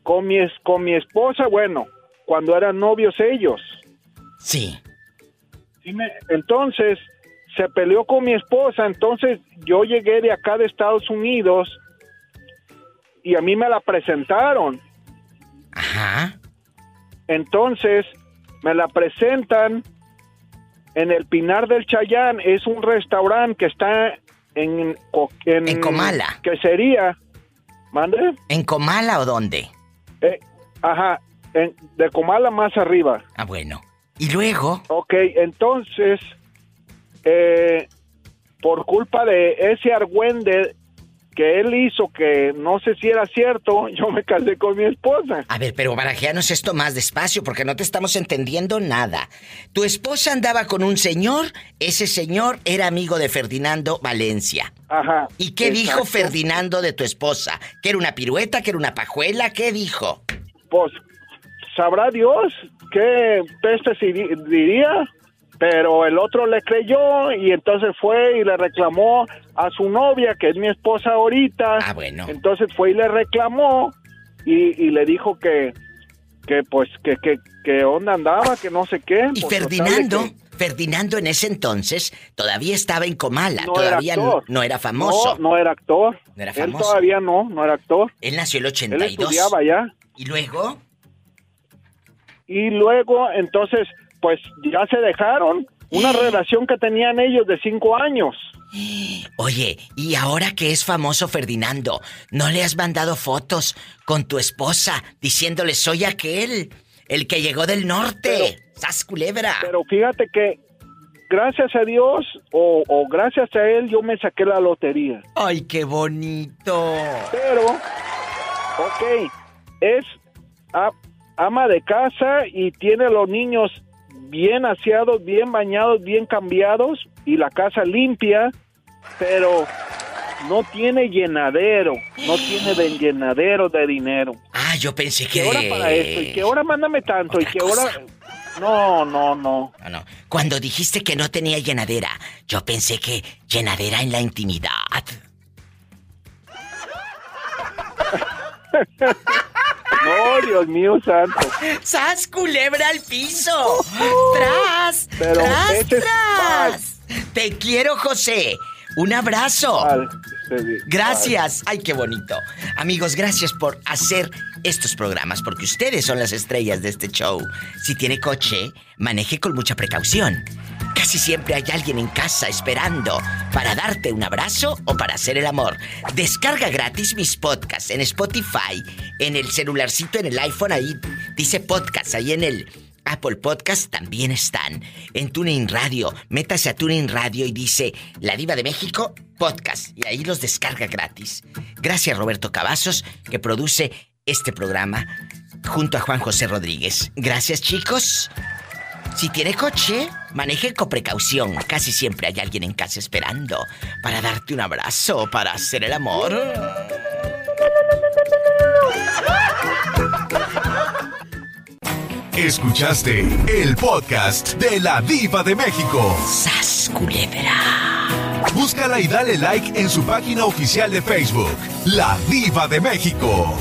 con mi, es- con mi esposa, bueno, cuando eran novios ellos. Sí. Entonces, se peleó con mi esposa, entonces yo llegué de acá de Estados Unidos y a mí me la presentaron. Ajá. Entonces, me la presentan en el Pinar del Chayán, es un restaurante que está En, En Comala. Que sería... ¿Mande? ¿En Comala o dónde? Eh, ajá, en- de Comala más arriba. Ah, bueno. ¿Y luego? Ok, entonces, eh, por culpa de ese argüende que él hizo, que no sé si era cierto, yo me casé con mi esposa. A ver, pero barajeanos esto más despacio porque no te estamos entendiendo nada. Tu esposa andaba con un señor, ese señor era amigo de Ferdinando Valencia. Ajá. ¿Y qué dijo. Ferdinando de tu esposa? ¿Que era una pirueta, que era una pajuela? ¿Qué dijo? Pues, sabrá Dios qué peste diría, pero el otro le creyó y entonces fue y le reclamó a su novia, que es mi esposa ahorita. Ah, bueno. Entonces fue y le reclamó y, y le dijo que, que pues, que, que, que onda andaba, que no sé qué. Y Pues, Ferdinando, que Ferdinando en ese entonces todavía estaba en Comala, no era todavía no, actor. no era famoso. No, no era actor. No era Él famoso. todavía no, no era actor. Él nació el Él 82. estudiaba ya. ¿Y luego? Y luego, entonces, pues ya se dejaron. Una relación que tenían ellos de cinco años. Oye, y ahora que es famoso Ferdinando, ¿no le has mandado fotos con tu esposa diciéndole soy aquel, el que llegó del norte? ¡Sas culebra! Pero fíjate que, gracias a Dios, o, o gracias a él, yo me saqué la lotería. ¡Ay, qué bonito! Pero, ok, es ama de casa y tiene los niños bien aseados, bien bañados, bien cambiados y la casa limpia, pero no tiene llenadero, no tiene de llenadero de dinero. Ah, yo pensé ¿Qué que... hora para esto? ¿Y qué hora mándame tanto? ¿Y qué hora...? No, no, no. No, no. Cuando dijiste que no tenía llenadera, yo pensé que llenadera en la intimidad. No, Dios mío santo. ¡Sas culebra al piso! ¡Tras! Pero ¡Tras, ese es tras! Te quiero, José. Un abrazo. Gracias. Ay, qué bonito. Amigos, gracias por hacer estos programas, porque ustedes son las estrellas de este show. Si tiene coche, maneje con mucha precaución. Casi siempre hay alguien en casa esperando para darte un abrazo o para hacer el amor. Descarga gratis mis podcasts en Spotify, en el celularcito, en el iPhone, ahí dice podcast, ahí en el Apple Podcast también están. En TuneIn Radio, métase a TuneIn Radio y dice La Diva de México Podcast. Y ahí los descarga gratis. Gracias Roberto Cavazos, que produce este programa junto a Juan José Rodríguez. Gracias chicos. Si tiene coche, maneje con precaución. Casi siempre hay alguien en casa esperando para darte un abrazo, para hacer el amor. Escuchaste el podcast de la Diva de México. ¡Sas Búscala y dale like en su página oficial de Facebook, La Diva de México.